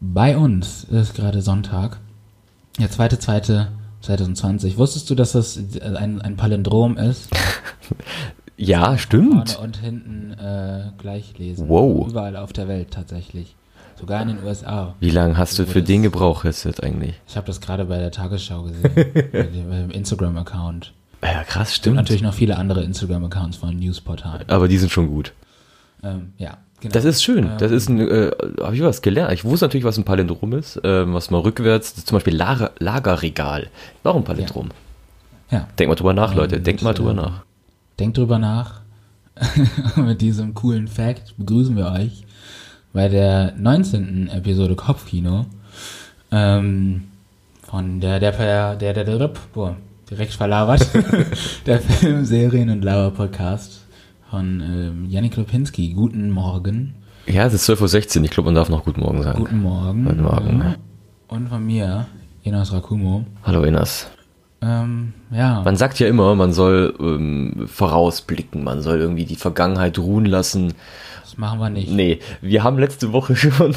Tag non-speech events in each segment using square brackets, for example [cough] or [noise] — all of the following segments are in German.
bei uns ist gerade Sonntag, der zweite, zweite 2020. Wusstest du, dass das ein, ein Palindrom ist? [laughs] ja, stimmt. Vorne und hinten äh, gleich lesen. Wow. Überall auf der Welt tatsächlich. Sogar in den USA. Wie lange hast du für den Gebrauch jetzt eigentlich? Ich habe das gerade bei der Tagesschau gesehen, bei dem dem Instagram-Account. Ja, krass, Und stimmt. natürlich noch viele andere Instagram-Accounts von Newsportalen. Aber die sind schon gut. Ähm, ja, genau. Das ist schön. Das Ähm, ist ein, äh, habe ich was gelernt. Ich wusste natürlich, was ein Palindrom ist, ähm, was mal rückwärts, zum Beispiel Lager, Lagerregal. Warum Palindrom? Ja, Denkt mal drüber nach, Leute. Denkt mal drüber ähm, nach. denkt drüber nach. Mit diesem coolen Fact begrüßen wir euch bei der 19. Episode Kopfkino ähm, von der, der, der, der, der, der, boah, direkt verlabert, der Film, Serien und Lauer Podcast von ähm, Janik Lopinski. Guten Morgen. Ja, es ist 12.16 Uhr. Ich glaube, man darf noch Guten Morgen sagen. Guten Morgen. Guten Morgen. Ja. Und von mir, Enos Rakumo. Hallo, Inas. Ähm, ja. Man sagt ja immer, man soll ähm, vorausblicken, man soll irgendwie die Vergangenheit ruhen lassen. das machen wir nicht. Nee, wir haben letzte Woche [laughs] schon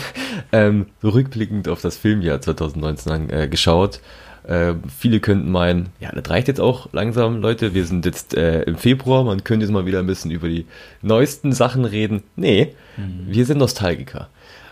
ähm, rückblickend auf das Filmjahr 2019 an, äh, geschaut. Äh, viele könnten meinen, ja, das reicht jetzt auch langsam, Leute. Wir sind jetzt äh, im Februar, man könnte jetzt mal wieder ein bisschen über die neuesten Sachen reden. Nee, wir sind Nostalgiker.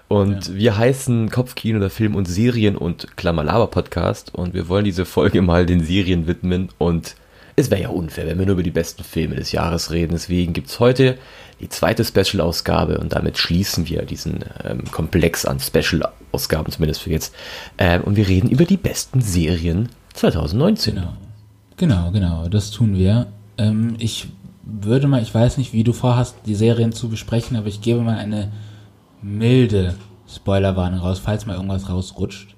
Und wir heißen Kopfkino, der Film- und Serien- und Klammerlaber-Podcast. Und wir wollen diese Folge mal den Serien widmen. Und es wäre ja unfair, wenn wir nur über die besten Filme des Jahres reden. Deswegen gibt's heute die zweite Special-Ausgabe. Und damit schließen wir diesen ähm, Komplex an Special-Ausgaben, zumindest für jetzt. Ähm, und wir reden über die besten Serien 2019. Genau. Genau, genau, das tun wir. Ähm, ich würde mal, ich weiß nicht, wie du vorhast, die Serien zu besprechen, aber ich gebe mal eine milde Spoilerwarnung raus, falls mal irgendwas rausrutscht.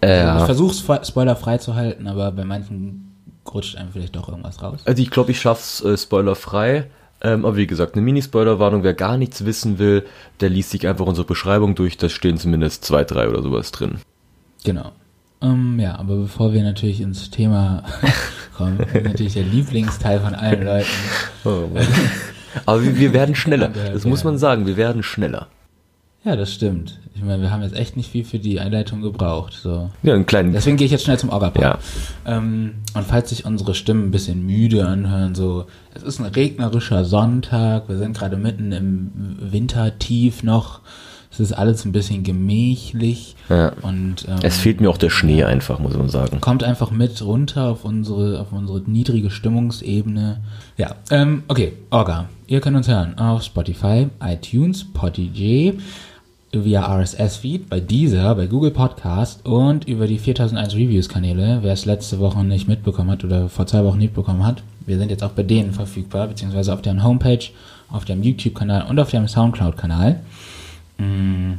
Äh, Also ich versuche es spoilerfrei zu halten, aber bei manchen rutscht einem vielleicht doch irgendwas raus. Also ich glaube, ich schaff's äh, spoilerfrei. Ähm, aber wie gesagt, eine Mini-Spoiler-Warnung, wer gar nichts wissen will, der liest sich einfach unsere Beschreibung durch, da stehen zumindest zwei, drei oder sowas drin. Genau. Ähm, ja, aber bevor wir natürlich ins Thema [laughs] kommen, [laughs] natürlich der Lieblingsteil von allen Leuten. aber wir, wir werden schneller, [laughs] das muss man sagen, wir werden schneller. Ja, das stimmt. Ich meine, wir haben jetzt echt nicht viel für die Einleitung gebraucht. So. Ja, einen kleinen, Deswegen gehe ich jetzt schnell zum Orga-Part. Ja. Ähm, und falls sich unsere Stimmen ein bisschen müde anhören, so, es ist ein regnerischer Sonntag, wir sind gerade mitten im Wintertief noch, es ist alles ein bisschen gemächlich Ja. und ähm, es fehlt mir auch der Schnee einfach, muss man sagen. kommt einfach mit runter auf unsere, auf unsere niedrige Stimmungsebene. Ja, ähm, okay, Orga. Ihr könnt uns hören auf Spotify, iTunes, Podigy, via RSS-Feed, bei Deezer, bei Google Podcast und über die 4001 Reviews-Kanäle. Wer es letzte Woche nicht mitbekommen hat oder vor zwei Wochen nicht bekommen hat, wir sind jetzt auch bei denen verfügbar, beziehungsweise auf deren Homepage, auf dem YouTube-Kanal und auf dem Soundcloud-Kanal. Mm,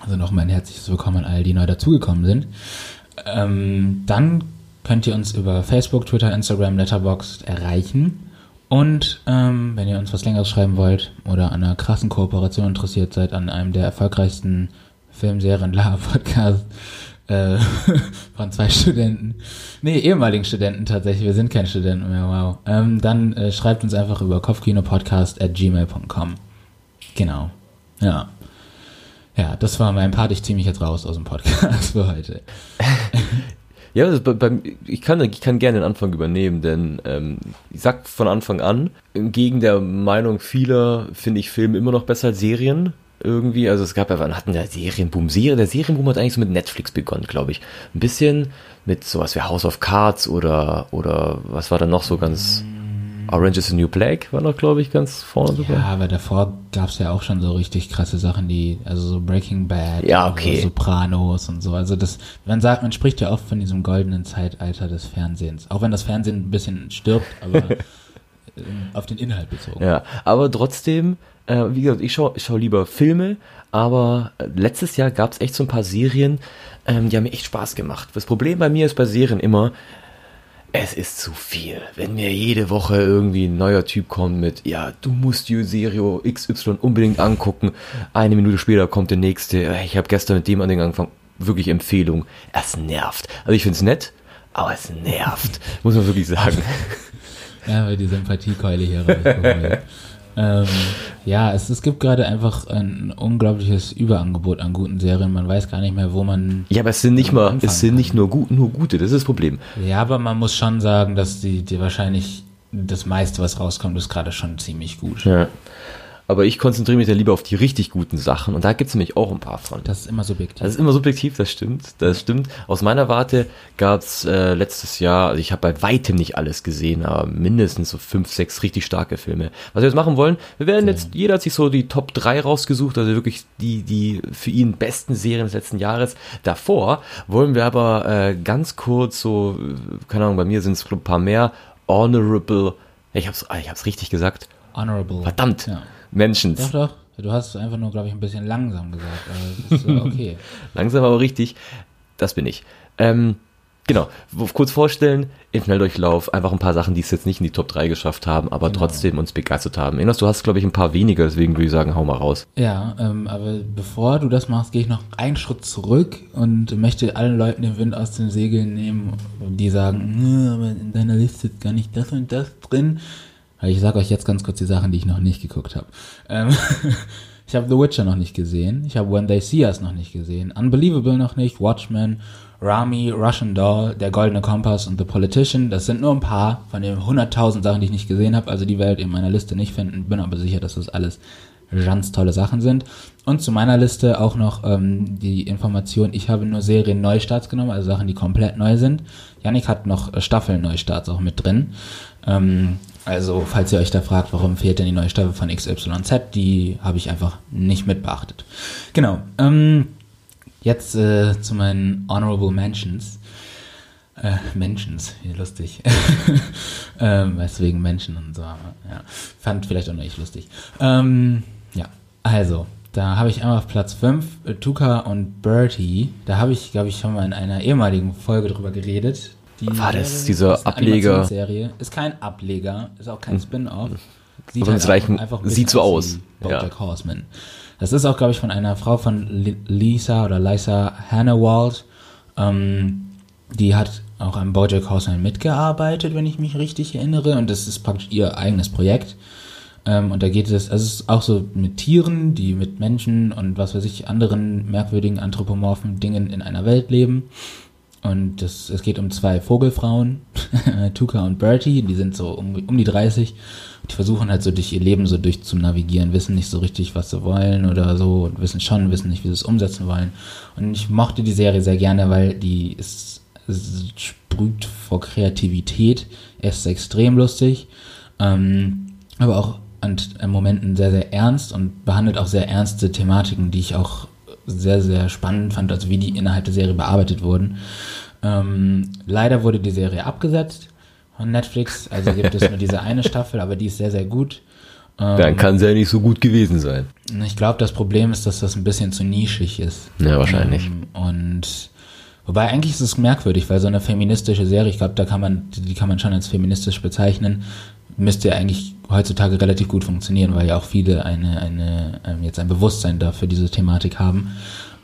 Also nochmal ein herzliches Willkommen an all, die neu dazugekommen sind. Ähm, dann könnt ihr uns über Facebook, Twitter, Instagram, Letterboxd erreichen. Und ähm, wenn ihr uns was Längeres schreiben wollt oder an einer krassen Kooperation interessiert seid, an einem der erfolgreichsten Filmserien [laughs] la Podcast äh, [laughs] von zwei Studenten, nee, ehemaligen Studenten tatsächlich, wir sind keine Studenten mehr, wow, ähm, dann äh, schreibt uns einfach über kopfkinopodcast at gmail.com. Genau, ja. Ja, das war mein Part. Ich ziehe mich jetzt raus aus dem Podcast [laughs] für heute. Ja, bei, beim, ich, kann, ich kann gerne den Anfang übernehmen, denn ähm, ich sag von Anfang an, entgegen der Meinung vieler finde ich Filme immer noch besser als Serien. Irgendwie, also es gab ja, wann hatten der Serienboom? Serie, der Serienboom hat eigentlich so mit Netflix begonnen, glaube ich. Ein bisschen mit sowas wie House of Cards oder, oder was war da noch so ganz. Orange is the New Black war noch, glaube ich, ganz vorne sogar. Ja, aber davor gab es ja auch schon so richtig krasse Sachen, die, also so Breaking Bad, Ja, okay. Sopranos und so. Also das, man sagt, man spricht ja oft von diesem goldenen Zeitalter des Fernsehens. Auch wenn das Fernsehen ein bisschen stirbt, aber [laughs] ähm, auf den Inhalt bezogen. Ja, aber trotzdem, äh, wie gesagt, ich schaue schau lieber Filme, aber äh, letztes Jahr gab es echt so ein paar Serien, ähm, die haben mir echt Spaß gemacht. Das Problem bei mir ist bei Serien immer, es ist zu viel. Wenn mir jede Woche irgendwie ein neuer Typ kommt mit, ja, du musst die Serie XY unbedingt angucken, eine Minute später kommt der nächste, ich habe gestern mit dem an den angefangen, wirklich Empfehlung. Es nervt. Also ich finde es nett, aber es nervt, muss man wirklich sagen. [laughs] Ja, weil die Sympathiekeule hier rausgeholt. Ähm, ja, es, es gibt gerade einfach ein unglaubliches Überangebot an guten Serien. Man weiß gar nicht mehr, wo man. Ja, aber es sind nicht mal, es sind kann. nicht nur, gut, nur gute, das ist das Problem. Ja, aber man muss schon sagen, dass die, die wahrscheinlich das meiste, was rauskommt, ist gerade schon ziemlich gut. Ja. Aber ich konzentriere mich da lieber auf die richtig guten Sachen und da gibt es nämlich auch ein paar von. Das ist immer subjektiv. Das ist immer subjektiv, das stimmt. Das stimmt. Aus meiner Warte gab es äh, letztes Jahr, also ich habe bei weitem nicht alles gesehen, aber mindestens so fünf, sechs richtig starke Filme. Was wir jetzt machen wollen, wir werden jetzt, jeder hat sich so die Top 3 rausgesucht, also wirklich die, die für ihn besten Serien des letzten Jahres. Davor wollen wir aber äh, ganz kurz so, äh, keine Ahnung, bei mir sind es ein paar mehr, Honorable, ich hab's, ich hab's richtig gesagt, Honorable. verdammt, Ja. Mentions. Doch, doch. Du hast es einfach nur, glaube ich, ein bisschen langsam gesagt. Aber das ist äh, okay. [laughs] Langsam aber richtig. Das bin ich. Ähm, genau. Kurz vorstellen, im Schnelldurchlauf einfach ein paar Sachen, die es jetzt nicht in die Top 3 geschafft haben, aber Genau. trotzdem uns begeistert haben. Enos, du hast, glaube ich, ein paar weniger, deswegen würde ich sagen, hau mal raus. Ja, ähm, aber bevor du das machst, gehe ich noch einen Schritt zurück und möchte allen Leuten den Wind aus den Segeln nehmen, die sagen, "Nö, aber in deiner Liste ist gar nicht das und das drin. Weil ich sage euch jetzt ganz kurz die Sachen, die ich noch nicht geguckt habe. Ähm, [laughs] ich habe The Witcher noch nicht gesehen. Ich habe When They See Us noch nicht gesehen. Unbelievable noch nicht. Watchmen, Rami, Russian Doll, Der Goldene Kompass und The Politician. Das sind nur ein paar von den 100.000 Sachen, die ich nicht gesehen habe. Also die werdet ihr in meiner Liste nicht finden. Bin aber sicher, dass das alles ganz tolle Sachen sind. Und zu meiner Liste auch noch ähm, die Information, ich habe nur Serien Neustarts genommen, also Sachen, die komplett neu sind. Yannick hat noch äh, Staffeln Neustarts auch mit drin. Ähm, also, falls ihr euch da fragt, warum fehlt denn die neue Staffel von XYZ, die habe ich einfach nicht mit beachtet. Genau. Ähm, jetzt äh, zu meinen Honorable Mentions. Äh, Mentions, wie lustig. [laughs] ähm, weißt du, wegen Menschen und so. Ja. Fand vielleicht auch nur ich lustig. Ähm, ja, also, da habe ich einmal auf Platz 5 äh, Tuka und Bertie. Da habe ich, glaube ich, schon mal in einer ehemaligen Folge drüber geredet. Die War das Serie eine Ableger? Animationsserie. Ist kein Ableger, ist auch kein Spin-off. Sieht Aber es reicht- ein sieht so aus wie ja. Bojack Horseman. Das ist auch, glaube ich, von einer Frau von Li- Lisa oder Lisa Hannawald. Ähm, die hat auch am Bojack Horseman mitgearbeitet, wenn ich mich richtig erinnere. Und das ist praktisch ihr eigenes Projekt. Ähm, und da geht es, also es ist auch so mit Tieren, die mit Menschen und was weiß ich, anderen merkwürdigen anthropomorphen Dingen in einer Welt leben. Und das, es geht um zwei Vogelfrauen, [laughs] Tuka und Bertie, die sind so um, um die 30. Die versuchen halt so durch ihr Leben so durch zu navigieren, wissen nicht so richtig, was sie wollen oder so, und wissen schon, wissen nicht, wie sie es umsetzen wollen. Und ich mochte die Serie sehr gerne, weil die ist, sprüht vor Kreativität. Ist extrem lustig, ähm, aber auch an, an Momenten sehr, sehr ernst und behandelt auch sehr ernste Thematiken, die ich auch sehr, sehr spannend fand, also wie die innerhalb der Serie bearbeitet wurden. Ähm, leider wurde die Serie abgesetzt von Netflix, also gibt es nur diese eine Staffel, aber die ist sehr, sehr gut. Ähm, Dann kann es ja nicht so gut gewesen sein. ich glaube, das Problem ist, dass das ein bisschen zu nischig ist. Ja, wahrscheinlich. Ähm, und wobei eigentlich ist es merkwürdig, weil so eine feministische Serie, ich glaube, da kann man, die kann man schon als feministisch bezeichnen, müsste ja eigentlich heutzutage relativ gut funktionieren, weil ja auch viele eine, eine, ähm, jetzt ein Bewusstsein dafür diese Thematik haben.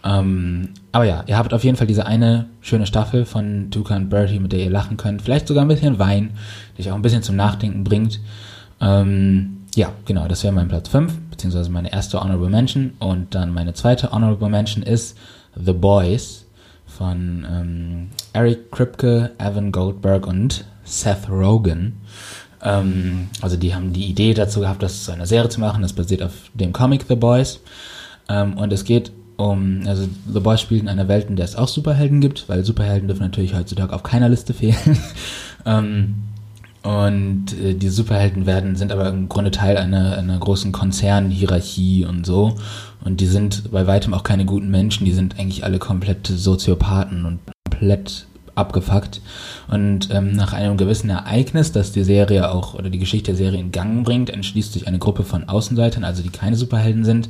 Ähm, aber ja, ihr habt auf jeden Fall diese eine schöne Staffel von Tuka und Bertie, mit der ihr lachen könnt. Vielleicht sogar ein bisschen Wein, euch auch ein bisschen zum Nachdenken bringt. Ähm, ja, genau, das wäre mein Platz 5, beziehungsweise meine erste Honorable Mention. Und dann meine zweite Honorable Mention ist The Boys von ähm, Eric Kripke, Evan Goldberg und Seth Rogen. Ähm, also die haben die Idee dazu gehabt, das zu einer Serie zu machen. Das basiert auf dem Comic The Boys. Ähm, und es geht um, also The Boys spielt in einer Welt, in der es auch Superhelden gibt, weil Superhelden dürfen natürlich heutzutage auf keiner Liste fehlen. [laughs] ähm, und äh, die Superhelden werden, sind aber im Grunde Teil einer, einer großen Konzernhierarchie und so. Und die sind bei weitem auch keine guten Menschen, die sind eigentlich alle komplett Soziopathen und komplett abgefuckt. Und ähm, nach einem gewissen Ereignis, das die Serie auch oder die Geschichte der Serie in Gang bringt, entschließt sich eine Gruppe von Außenseitern, also die keine Superhelden sind,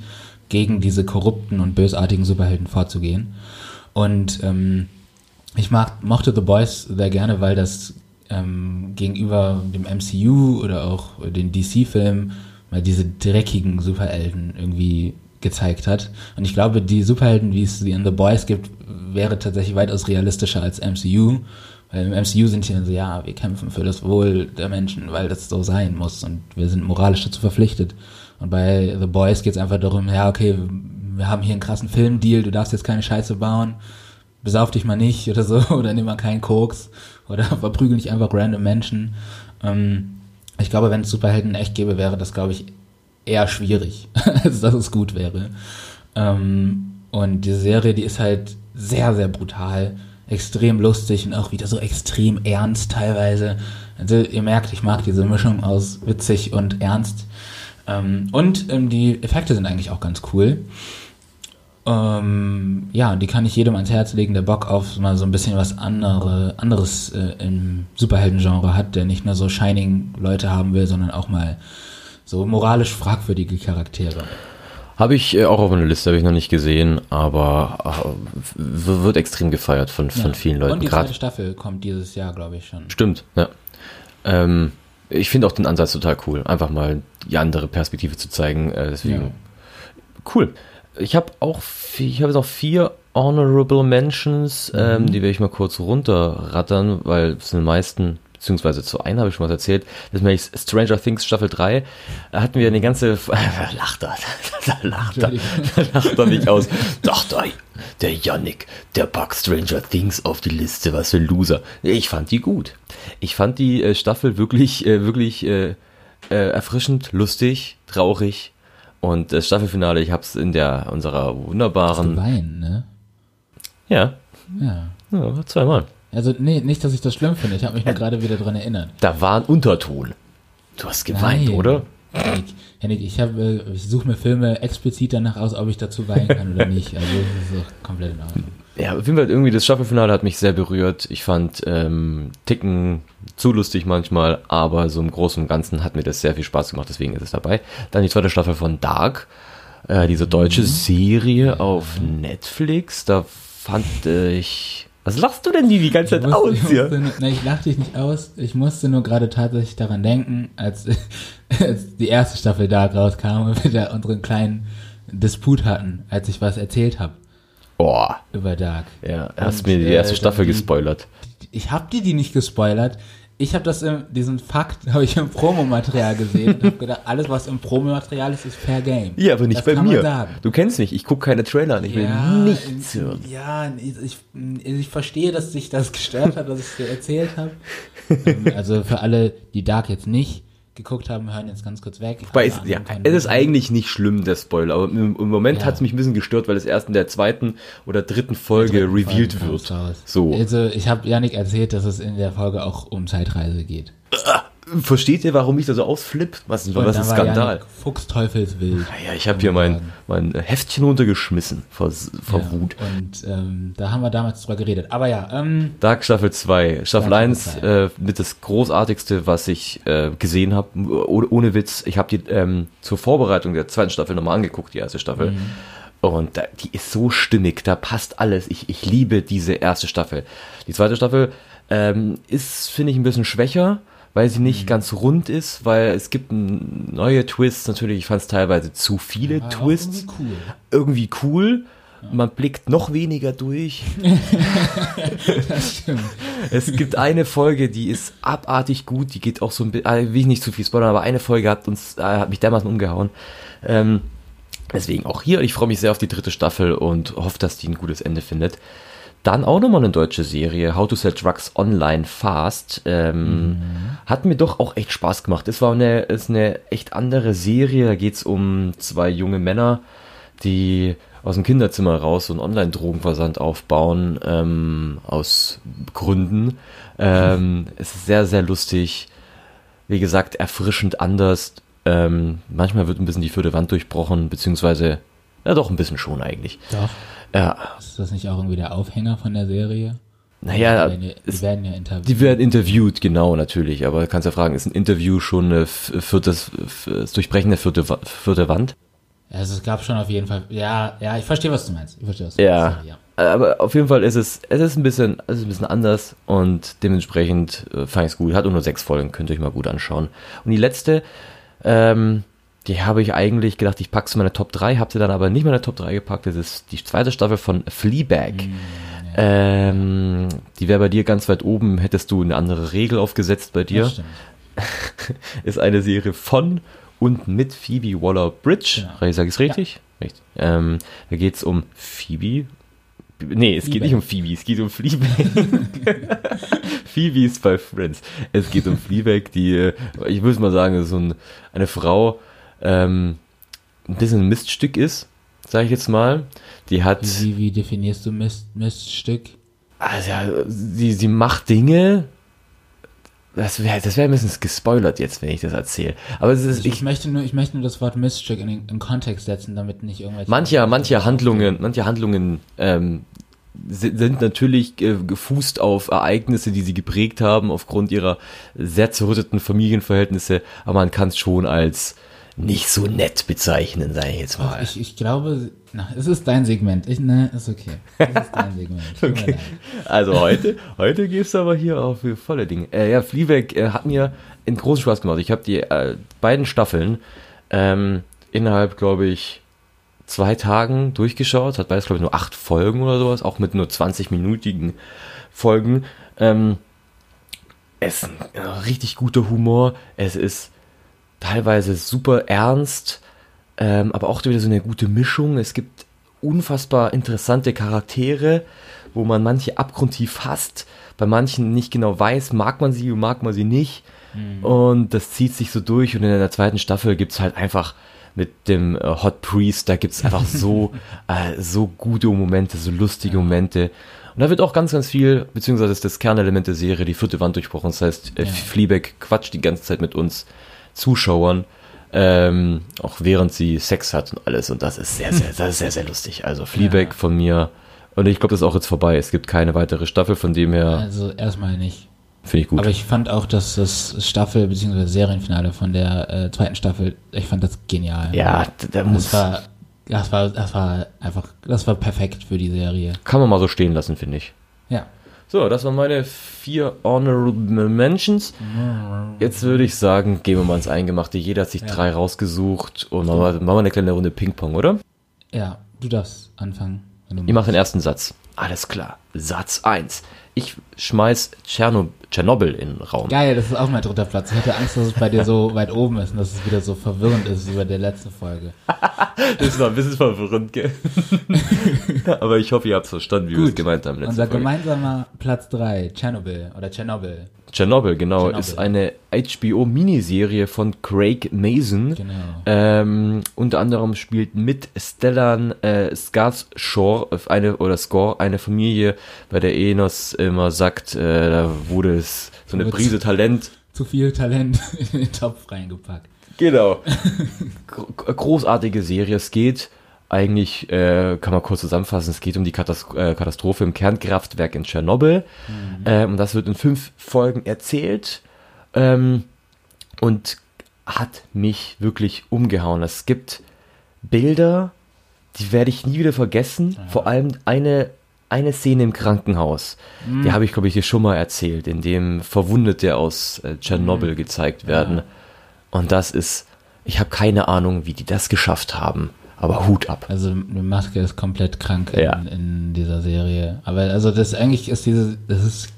gegen diese korrupten und bösartigen Superhelden vorzugehen. Und ähm, ich mag, mochte The Boys sehr gerne, weil das ähm, gegenüber dem MCU oder auch den DC-Filmen mal diese dreckigen Superhelden irgendwie gezeigt hat. Und ich glaube, die Superhelden, wie es sie in The Boys gibt, wäre tatsächlich weitaus realistischer als MCU, Weil im MCU sind dann so, ja, wir kämpfen für das Wohl der Menschen, weil das so sein muss und wir sind moralisch dazu verpflichtet. Und bei The Boys geht es einfach darum, ja, okay, wir haben hier einen krassen Filmdeal, du darfst jetzt keine Scheiße bauen, besauf dich mal nicht oder so, [laughs] oder nimm mal keinen Koks oder [laughs] verprügel nicht einfach random Menschen. Ähm, ich glaube, wenn es Superhelden echt gäbe, wäre das, glaube ich, eher schwierig, [laughs] als dass es gut wäre. Ähm, und diese Serie, die ist halt sehr, sehr brutal, extrem lustig und auch wieder so extrem ernst teilweise. Also ihr merkt, ich mag diese Mischung aus witzig und ernst. Ähm, und ähm, die Effekte sind eigentlich auch ganz cool. Ähm, ja, die kann ich jedem ans Herz legen, der Bock auf mal so ein bisschen was andere, anderes äh, im Superhelden-Genre hat, der nicht nur so Shining-Leute haben will, sondern auch mal so moralisch fragwürdige Charaktere. Habe ich äh, auch auf meiner Liste, habe ich noch nicht gesehen, aber äh, wird extrem gefeiert von, von Ja. vielen Leuten. Und die Grad- zweite Staffel kommt dieses Jahr, glaube ich, schon. Stimmt, ja. Ähm, ich finde auch den Ansatz total cool, einfach mal die andere Perspektive zu zeigen. Äh, deswegen cool. Ich habe auch ich habe jetzt auch vier Honorable Mentions, ähm, die werde ich mal kurz runterrattern, weil es sind die meisten, beziehungsweise zu einem habe ich schon was erzählt. Das ist nämlich Stranger Things Staffel 3. Da hatten wir eine ganze lacht [laughs] er, da lacht er, [laughs] da lacht er nicht aus. Dachte, ey, der Yannick, der packt Stranger Things auf die Liste, was für ein Loser. Ich fand die gut. Ich fand die äh, Staffel wirklich, äh, wirklich äh, erfrischend, lustig, traurig. Und das Staffelfinale, ich habe es in der unserer wunderbaren, Wein, ne? ja, Ja. ja, zweimal. Also, nee, nicht, dass ich das schlimm finde. Ich habe mich nur gerade wieder dran erinnert. Da war ein Unterton. Du hast geweint, Nein. oder? Henrik, Henrik, ich, hab, äh, ich suche mir Filme explizit danach aus, ob ich dazu weinen kann oder nicht. Also, das ist doch komplett in Ordnung. Ja, auf jeden Fall irgendwie das Staffelfinale hat mich sehr berührt. Ich fand ähm, Ticken zu lustig manchmal, aber so im Großen und Ganzen hat mir das sehr viel Spaß gemacht, deswegen ist es dabei. Dann die zweite Staffel von Dark, äh, diese deutsche Serie auf Netflix. Da fand ich. Was lachst du denn die die ganze Zeit musste, aus hier? [laughs] nur- nein, ich lachte dich nicht aus. Ich musste nur gerade tatsächlich daran denken, als, [laughs] als die erste Staffel da rauskam und wir da unseren kleinen Disput hatten, als ich was erzählt habe Boah, über Dark. ja, hast Und, mir die erste äh, Staffel die- gespoilert. Ich habe dir die nicht gespoilert. Ich habe das im, diesen Fakt [laughs] habe ich im Promomaterial gesehen und habe gedacht, alles was im Promomaterial ist, ist fair game. Ja, aber nicht das bei mir. Du kennst mich, ich gucke keine Trailer an, ich will nichts hören. Ja, ich, ich, verstehe, dass sich das [laughs] gestört hat, dass ich es dir erzählt habe. [laughs] also für alle, die Dark jetzt nicht geguckt haben, hören jetzt ganz kurz weg. Alle es, ja, es ist eigentlich nicht schlimm, der Spoiler, aber im, im Moment Ja. hat es mich ein bisschen gestört, weil es erst in der zweiten oder dritten Folge Dritten revealed Folgen wird. So. Also ich habe Janik erzählt, dass es in der Folge auch um Zeitreise geht. Versteht ihr, warum ich da so ausflipp? Was, ist- Und was war Skandal? Janik Fuchsteufelswild. Naja, ich habe hier mein, mein Heftchen runtergeschmissen vor, vor Ja, Wut. Und ähm, da haben wir damals drüber geredet. Aber ja, ähm, Dark Staffel 2. Staffel Dark 1 Staffel äh, mit das großartigste, was ich äh, gesehen habe. Ohne, ohne Witz. Ich habe die ähm, zur Vorbereitung der zweiten Staffel nochmal angeguckt, die erste Staffel. Und da, die ist so stimmig, da passt alles. Ich, ich liebe diese erste Staffel. Die zweite Staffel ähm, ist, finde ich, ein bisschen schwächer, weil sie nicht ganz rund ist, weil es gibt neue Twists. Natürlich, ich fand es teilweise zu viele auch Twists irgendwie cool. irgendwie cool. Man blickt noch weniger durch. [laughs] Das stimmt. Es gibt eine Folge, die ist abartig gut. Die geht auch so ein bisschen, äh, will ich nicht zu viel spoilern, aber eine Folge hat uns, äh, hat mich dermaßen umgehauen. Ähm, deswegen auch hier. Ich freue mich sehr auf die dritte Staffel und hoffe, dass die ein gutes Ende findet. Dann auch nochmal eine deutsche Serie, How to Sell Drugs Online Fast. Ähm, Hat mir doch auch echt Spaß gemacht. Es war eine, ist eine echt andere Serie. Da geht's um zwei junge Männer, die aus dem Kinderzimmer raus so einen Online-Drogenversand aufbauen, ähm, aus Gründen. Ähm, [laughs] es ist sehr, sehr lustig. Wie gesagt, erfrischend anders. Ähm, manchmal wird ein bisschen die vierte Wand durchbrochen, beziehungsweise, ja doch, ein bisschen schon eigentlich. Doch. Ja, Ist das nicht auch irgendwie der Aufhänger von der Serie? naja, die werden ja, die werden ja interviewt. die werden interviewt, genau, natürlich. Aber du kannst ja fragen, ist ein Interview schon eine f- viertes, das Durchbrechen der vierte, vierte Wand? Also es gab schon auf jeden Fall. Ja, ja, ich verstehe, was du meinst. Ich verstehe, was du Ja. meinst. Ja. Aber auf jeden Fall ist es, es ist ein bisschen, es ist ein bisschen anders und dementsprechend äh, fand ich es gut. Hat nur sechs Folgen, könnt ihr euch mal gut anschauen. Und die letzte, ähm, die habe ich eigentlich gedacht, ich packe in meine Top 3, habe sie dann aber nicht in meine Top 3 gepackt. Das ist die zweite Staffel von Fleabag. Ähm, die wäre bei dir ganz weit oben, hättest du eine andere Regel aufgesetzt bei dir. [laughs] Ist eine Serie von und mit Phoebe Waller-Bridge. Genau. Sag ich es richtig? Richtig. Ähm, da geht es um Phoebe. Nee, es geht Fleabag. nicht um Phoebe, es geht um Fleabag. [laughs] Phoebe ist bei Friends. Es geht um Fleabag, die, äh, ich würde mal sagen, so ein, eine Frau, ähm, ein bisschen ein Miststück ist, sage ich jetzt mal. Die hat, Wie, wie definierst du Mist, Miststück? also, ja, sie, sie macht Dinge, das wäre das wär ein bisschen gespoilert jetzt, wenn ich das erzähle. Aber ist, Ich, ich, möchte nur, ich möchte nur das Wort Miststück in den in Kontext setzen, damit nicht irgendwelche. Manche, manche Handlungen, manche Handlungen ähm, sind, natürlich gefußt auf Ereignisse, die sie geprägt haben, aufgrund ihrer sehr zerrütteten Familienverhältnisse, aber man kann es schon als nicht so nett bezeichnen, sage ich jetzt mal. ich, ich glaube, na, es ist dein Segment. Ich, ne, ist okay. Es ist dein [laughs] Segment. Okay. Also heute, heute gehst du aber hier auf für volle Dinge. Äh, ja, Fleabag äh, hat mir einen großen Spaß gemacht. Ich habe die äh, beiden Staffeln ähm, innerhalb, glaube ich, zwei Tagen durchgeschaut. Hat beides, glaube ich, nur acht Folgen oder sowas, auch mit nur 20-minütigen Folgen. Ähm, es ist ein äh, richtig guter Humor. Es ist teilweise super ernst, ähm, aber auch wieder so eine gute Mischung. Es gibt unfassbar interessante Charaktere, wo man manche abgrundtief hasst, bei manchen nicht genau weiß, mag man sie oder mag man sie nicht. Und das zieht sich so durch und in der zweiten Staffel gibt es halt einfach mit dem äh, Hot Priest, da gibt es einfach so, [laughs] äh, so gute Momente, so lustige Momente. Und da wird auch ganz, ganz viel, beziehungsweise ist das Kernelement der Serie, die vierte Wand durchbrochen. Das heißt, äh, Ja. Fleabag quatscht die ganze Zeit mit uns Zuschauern, ähm, auch während sie Sex hat und alles. Und das ist sehr, sehr, das ist sehr, sehr lustig. Also Fleabag Ja. von mir. Und ich glaube, das ist auch jetzt vorbei. Es gibt keine weitere Staffel, von dem her Also erstmal nicht. finde ich gut. Aber ich fand auch, dass das Staffel- bzw. Serienfinale von der äh, zweiten Staffel, ich fand das genial. ja, da muss, Das war, das war, das war einfach, das war perfekt für die Serie. kann man mal so stehen lassen, finde ich. Ja. So, das waren meine vier Honorable Mentions. Jetzt würde ich sagen, gehen wir mal ins Eingemachte. Jeder hat sich Ja. drei rausgesucht und machen wir, machen wir eine kleine Runde Ping-Pong, oder? Ja, du darfst anfangen. Ich mache den ersten Satz. Alles klar. Satz 1. Ich schmeiß Tscherno Tschernobyl in den Raum. Geil, das ist auch mein dritter Platz. Ich hatte Angst, dass es bei dir so weit oben ist und dass es wieder so verwirrend ist wie bei der letzten Folge. [laughs] Das war ein bisschen verwirrend, gell? [laughs] Aber ich hoffe, ihr habt verstanden, wie wir es gemeint haben. Unser Folge. gemeinsamer Platz 3, Tschernobyl oder Tschernobyl. Tschernobyl, genau, Tschernobyl. ist eine HBO-Miniserie von Craig Mason. Genau. Ähm, unter anderem spielt mit Stellan äh, Skarsgård eine oder Score eine Familie, bei der Enos immer sagt, äh, da wurde es so eine Prise Talent. Zu viel Talent [laughs] in den Topf reingepackt. Genau. Gro- Großartige Serie. Es geht eigentlich, äh, kann man kurz zusammenfassen, es geht um die Katas äh, Katastrophe im Kernkraftwerk in Tschernobyl. Ähm, und das wird in fünf Folgen erzählt. Ähm, und hat mich wirklich umgehauen. Es gibt Bilder, die werde ich nie wieder vergessen. Vor allem eine, eine Szene im Krankenhaus. Die habe ich, glaube ich, dir schon mal erzählt, in dem Verwundete aus äh, Tschernobyl gezeigt werden. Und das ist, ich habe keine Ahnung, wie die das geschafft haben. Aber Hut ab. Also die Maske ist komplett krank Ja. in, in dieser Serie. Aber also das eigentlich ist diese, das ist,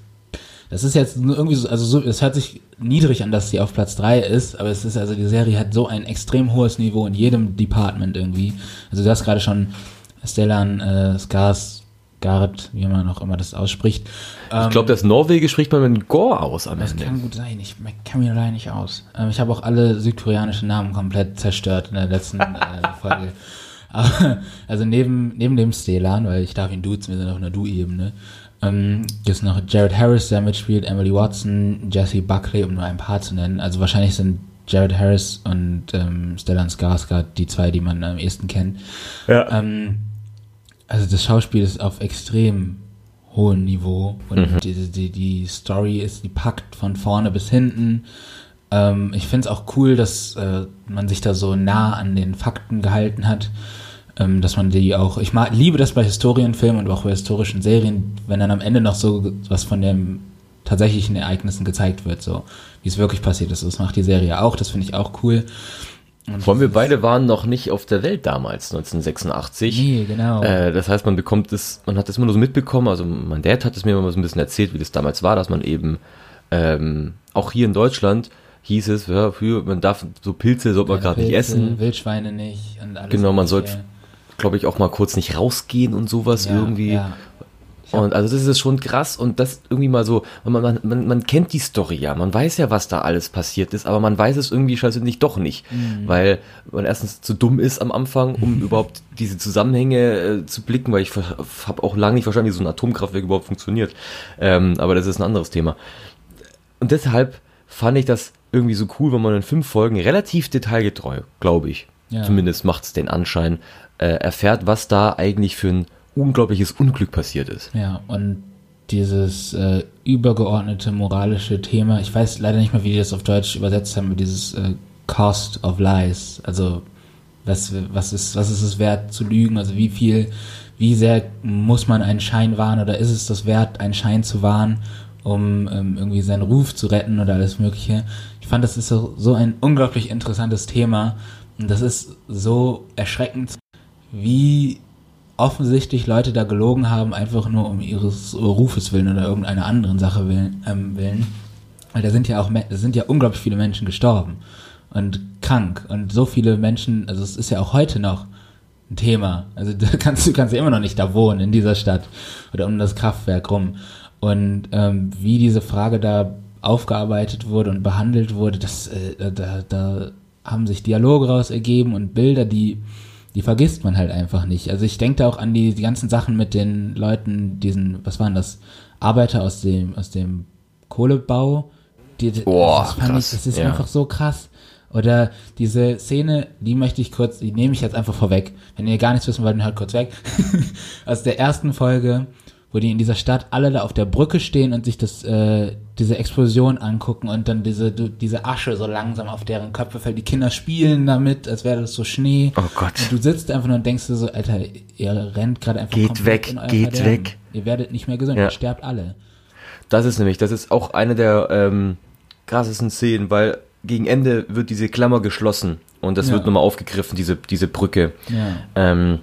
das ist jetzt nur irgendwie so, also so, es hört sich niedrig an, dass sie auf Platz 3 ist, aber es ist also, die Serie hat so ein extrem hohes Niveau in jedem Department irgendwie. Also du hast gerade schon Stellan äh, Skarsgård, wie man auch immer das ausspricht. Ich glaube, das Norwegisch spricht man mit Gore aus am Das Ende. kann gut sein, ich kann mir leider nicht aus. Ähm, ich habe auch alle südkoreanischen Namen komplett zerstört in der letzten äh, [laughs] Folge. Aber, also neben, neben dem Stellan, weil ich darf ihn duzen, wir sind auf einer Du-Ebene, ähm, gibt es noch Jared Harris, der mitspielt, Emily Watson, Jesse Buckley, um nur ein paar zu nennen. Also wahrscheinlich sind Jared Harris und ähm, Stellan Skarsgård die zwei, die man am ehesten kennt. Ja. Ähm, also das Schauspiel ist auf extrem hohem Niveau und die, die, die Story ist, die packt von vorne bis hinten. Ähm, ich finde es auch cool, dass äh, man sich da so nah an den Fakten gehalten hat, ähm, dass man die auch, ich mag, liebe das bei Historienfilmen und auch bei historischen Serien, wenn dann am Ende noch so was von den tatsächlichen Ereignissen gezeigt wird, so wie es wirklich passiert ist. Das macht die Serie auch, das finde ich auch cool. Und Vor allem wir das beide waren noch nicht auf der Welt damals, 1986. Nee, genau. Äh, das heißt, man bekommt es, man hat es immer nur so mitbekommen, also mein Dad hat es mir immer so ein bisschen erzählt, wie das damals war, dass man eben ähm, auch hier in Deutschland hieß es, ja, für, man darf so Pilze sollte man gerade nicht essen. Wildschweine nicht und alles. Genau, man sollte, glaube ich, auch mal kurz nicht rausgehen und sowas Ja, irgendwie. Ja. Und also das ist schon krass und das irgendwie mal so, man, man, man, man kennt die Story ja, man weiß ja, was da alles passiert ist, aber man weiß es irgendwie schlussendlich doch nicht, Mhm. weil man erstens zu dumm ist am Anfang, um [laughs] überhaupt diese Zusammenhänge äh, zu blicken, weil ich habe auch lange nicht verstanden, wie so ein Atomkraftwerk überhaupt funktioniert. Ähm, aber das ist ein anderes Thema. Und deshalb fand ich das irgendwie so cool, wenn man in fünf Folgen relativ detailgetreu, glaube ich, Ja. zumindest macht es den Anschein, äh, erfährt, was da eigentlich für ein unglaubliches Unglück passiert ist. Ja, und dieses äh, übergeordnete moralische Thema, ich weiß leider nicht mehr, wie die das auf Deutsch übersetzt haben, dieses äh, Cost of Lies, also was, was, ist, was ist es wert zu lügen, also wie viel, wie sehr muss man einen Schein wahren oder ist es das wert, einen Schein zu wahren, um ähm, irgendwie seinen Ruf zu retten oder alles Mögliche. Ich fand, das ist so, so ein unglaublich interessantes Thema und das ist so erschreckend, wie offensichtlich Leute da gelogen haben, einfach nur um ihres Rufes willen oder irgendeiner anderen Sache willen. Ähm, willen. Weil da sind ja auch, da sind ja unglaublich viele Menschen gestorben und krank und so viele Menschen, also es ist ja auch heute noch ein Thema. Also [laughs] da kannst du kannst ja immer noch nicht da wohnen in dieser Stadt oder um das Kraftwerk rum. Und ähm, wie diese Frage da aufgearbeitet wurde und behandelt wurde, das äh, da, da haben sich Dialoge raus ergeben und Bilder, die die vergisst man halt einfach nicht. Also ich denke da auch an die, die ganzen Sachen mit den Leuten, diesen, was waren das, Arbeiter aus dem, aus dem Kohlebau. Die, Boah, das, krass, ich, das ist ja. einfach so krass. Oder diese Szene, die möchte ich kurz, die nehme ich jetzt einfach vorweg. Wenn ihr gar nichts wissen wollt, dann hört kurz weg. [laughs] Aus der ersten Folge, wo die in dieser Stadt alle da auf der Brücke stehen und sich das, äh, diese Explosion angucken und dann diese, diese Asche so langsam auf deren Köpfe fällt. Die Kinder spielen damit, als wäre das so Schnee. Oh Gott. Und du sitzt einfach nur und denkst dir so, Alter, ihr rennt gerade einfach Geht weg, geht Verderben. weg. Ihr werdet nicht mehr gesund, Ja. ihr sterbt alle. Das ist nämlich, das ist auch eine der ähm, krassesten Szenen, weil gegen Ende wird diese Klammer geschlossen und das Ja. wird nochmal aufgegriffen, diese, diese Brücke. Ja. Ähm,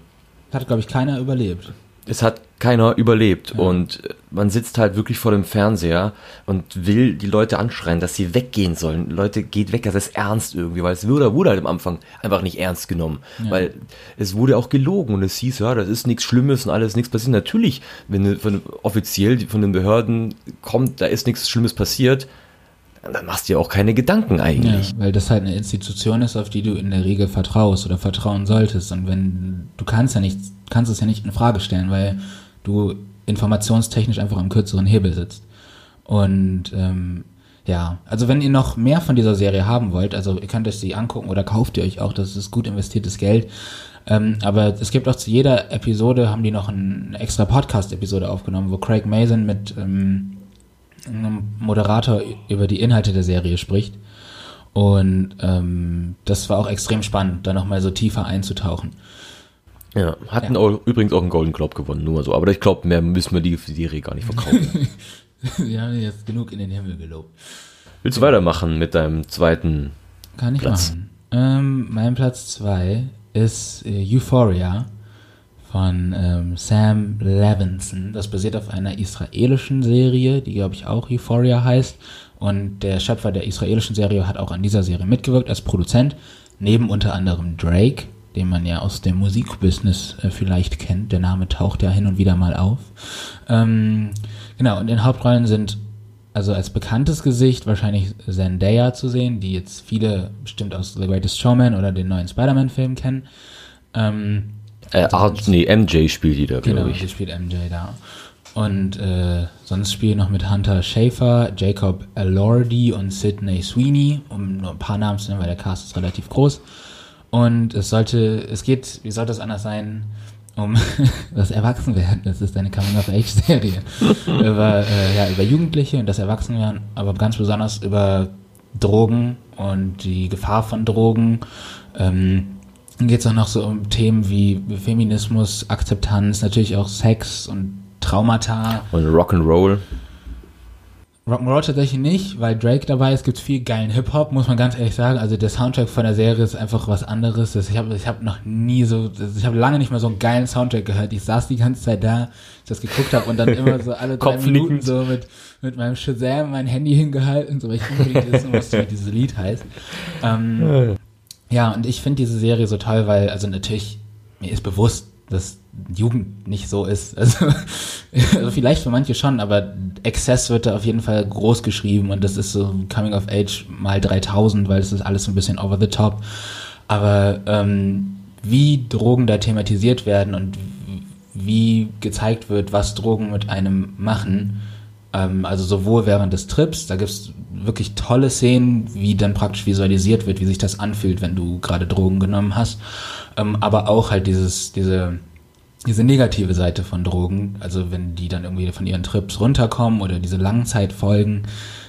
Hat, glaube ich, keiner überlebt. Es hat keiner überlebt. Und äh, man sitzt halt wirklich vor dem Fernseher und will die Leute anschreien, dass sie weggehen sollen. Leute, geht weg, das ist ernst irgendwie, weil es wurde, wurde halt am Anfang einfach nicht ernst genommen, weil es wurde auch gelogen und es hieß, ja, das ist nichts Schlimmes und alles nichts passiert. Natürlich, wenn von, offiziell von den Behörden kommt, da ist nichts Schlimmes passiert, dann machst du dir auch keine Gedanken Ja, eigentlich. weil das halt eine Institution ist, auf die du in der Regel vertraust oder vertrauen solltest. Und wenn du kannst ja nicht, kannst es ja nicht in Frage stellen, weil du informationstechnisch einfach am kürzeren Hebel sitzt. Und ähm, ja, also wenn ihr noch mehr von dieser Serie haben wollt, also ihr könnt euch sie angucken oder kauft ihr euch auch, das ist gut investiertes Geld. Ähm, aber es gibt auch zu jeder Episode, haben die noch ein- eine extra Podcast-Episode aufgenommen, wo Craig Mason mit ähm, einem Moderator über die Inhalte der Serie spricht. Und ähm, das war auch extrem spannend, da nochmal so tiefer einzutauchen. Ja, hatten Auch, übrigens auch einen Golden Globe gewonnen, nur mal so. Aber ich glaube, mehr müssen wir die Serie gar nicht verkaufen. [laughs] Wir haben jetzt genug in den Himmel gelobt. Willst du weitermachen mit deinem zweiten? Kann ich Platz. machen. Ähm, mein Platz zwei ist äh, Euphoria von ähm, Sam Levinson. Das basiert auf einer israelischen Serie, die glaube ich auch Euphoria heißt. Und der Schöpfer der israelischen Serie hat auch an dieser Serie mitgewirkt als Produzent, neben unter anderem Drake, den man ja aus dem Musikbusiness äh, vielleicht kennt. Der Name taucht ja hin und wieder mal auf. Ähm, genau, und in Hauptrollen sind also als bekanntes Gesicht wahrscheinlich Zendaya zu sehen, die jetzt viele bestimmt aus The Greatest Showman oder den neuen Spider-Man-Film kennen. Ähm, Äh, Art, nee, MJ spielt die da, genau, glaube ich. spielt MJ da. Und äh, sonst spielen noch mit Hunter Schafer, Jacob Elordi und Sidney Sweeney, um nur ein paar Namen zu nennen, weil der Cast ist relativ groß. Und es sollte, es geht, wie sollte es anders sein, um [laughs] das Erwachsenwerden. Das ist eine Coming-of-Age-Serie. [laughs] über, äh, ja, über Jugendliche und das Erwachsenwerden, aber ganz besonders über Drogen und die Gefahr von Drogen. Ähm, geht es auch noch so um Themen wie Feminismus, Akzeptanz, natürlich auch Sex und Traumata. Und Rock'n'Roll. Rock'n'Roll tatsächlich nicht, weil Drake dabei ist, gibt viel geilen Hip-Hop, muss man ganz ehrlich sagen. Also der Soundtrack von der Serie ist einfach was anderes. Ich habe ich hab noch nie so, ich habe lange nicht mehr so einen geilen Soundtrack gehört. Ich saß die ganze Zeit da, ich das geguckt habe und dann immer so alle [laughs] drei Minuten so mit, mit meinem Shazam mein Handy hingehalten, so weil ich unbedingt wissen musste, wie dieses Lied heißt. Ähm, ja, und ich finde diese Serie so toll, weil, also natürlich, mir ist bewusst, dass Jugend nicht so ist. Also, [laughs] also, vielleicht für manche schon, aber Exzess wird da auf jeden Fall groß geschrieben und das ist so Coming of Age mal 3000, weil es ist alles so ein bisschen over the top. Aber ähm, wie Drogen da thematisiert werden und wie gezeigt wird, was Drogen mit einem machen, ähm, also sowohl während des Trips, da gibt es wirklich tolle Szenen, wie dann praktisch visualisiert wird, wie sich das anfühlt, wenn du gerade Drogen genommen hast, ähm, aber auch halt dieses, diese diese negative Seite von Drogen, also wenn die dann irgendwie von ihren Trips runterkommen oder diese Langzeitfolgen,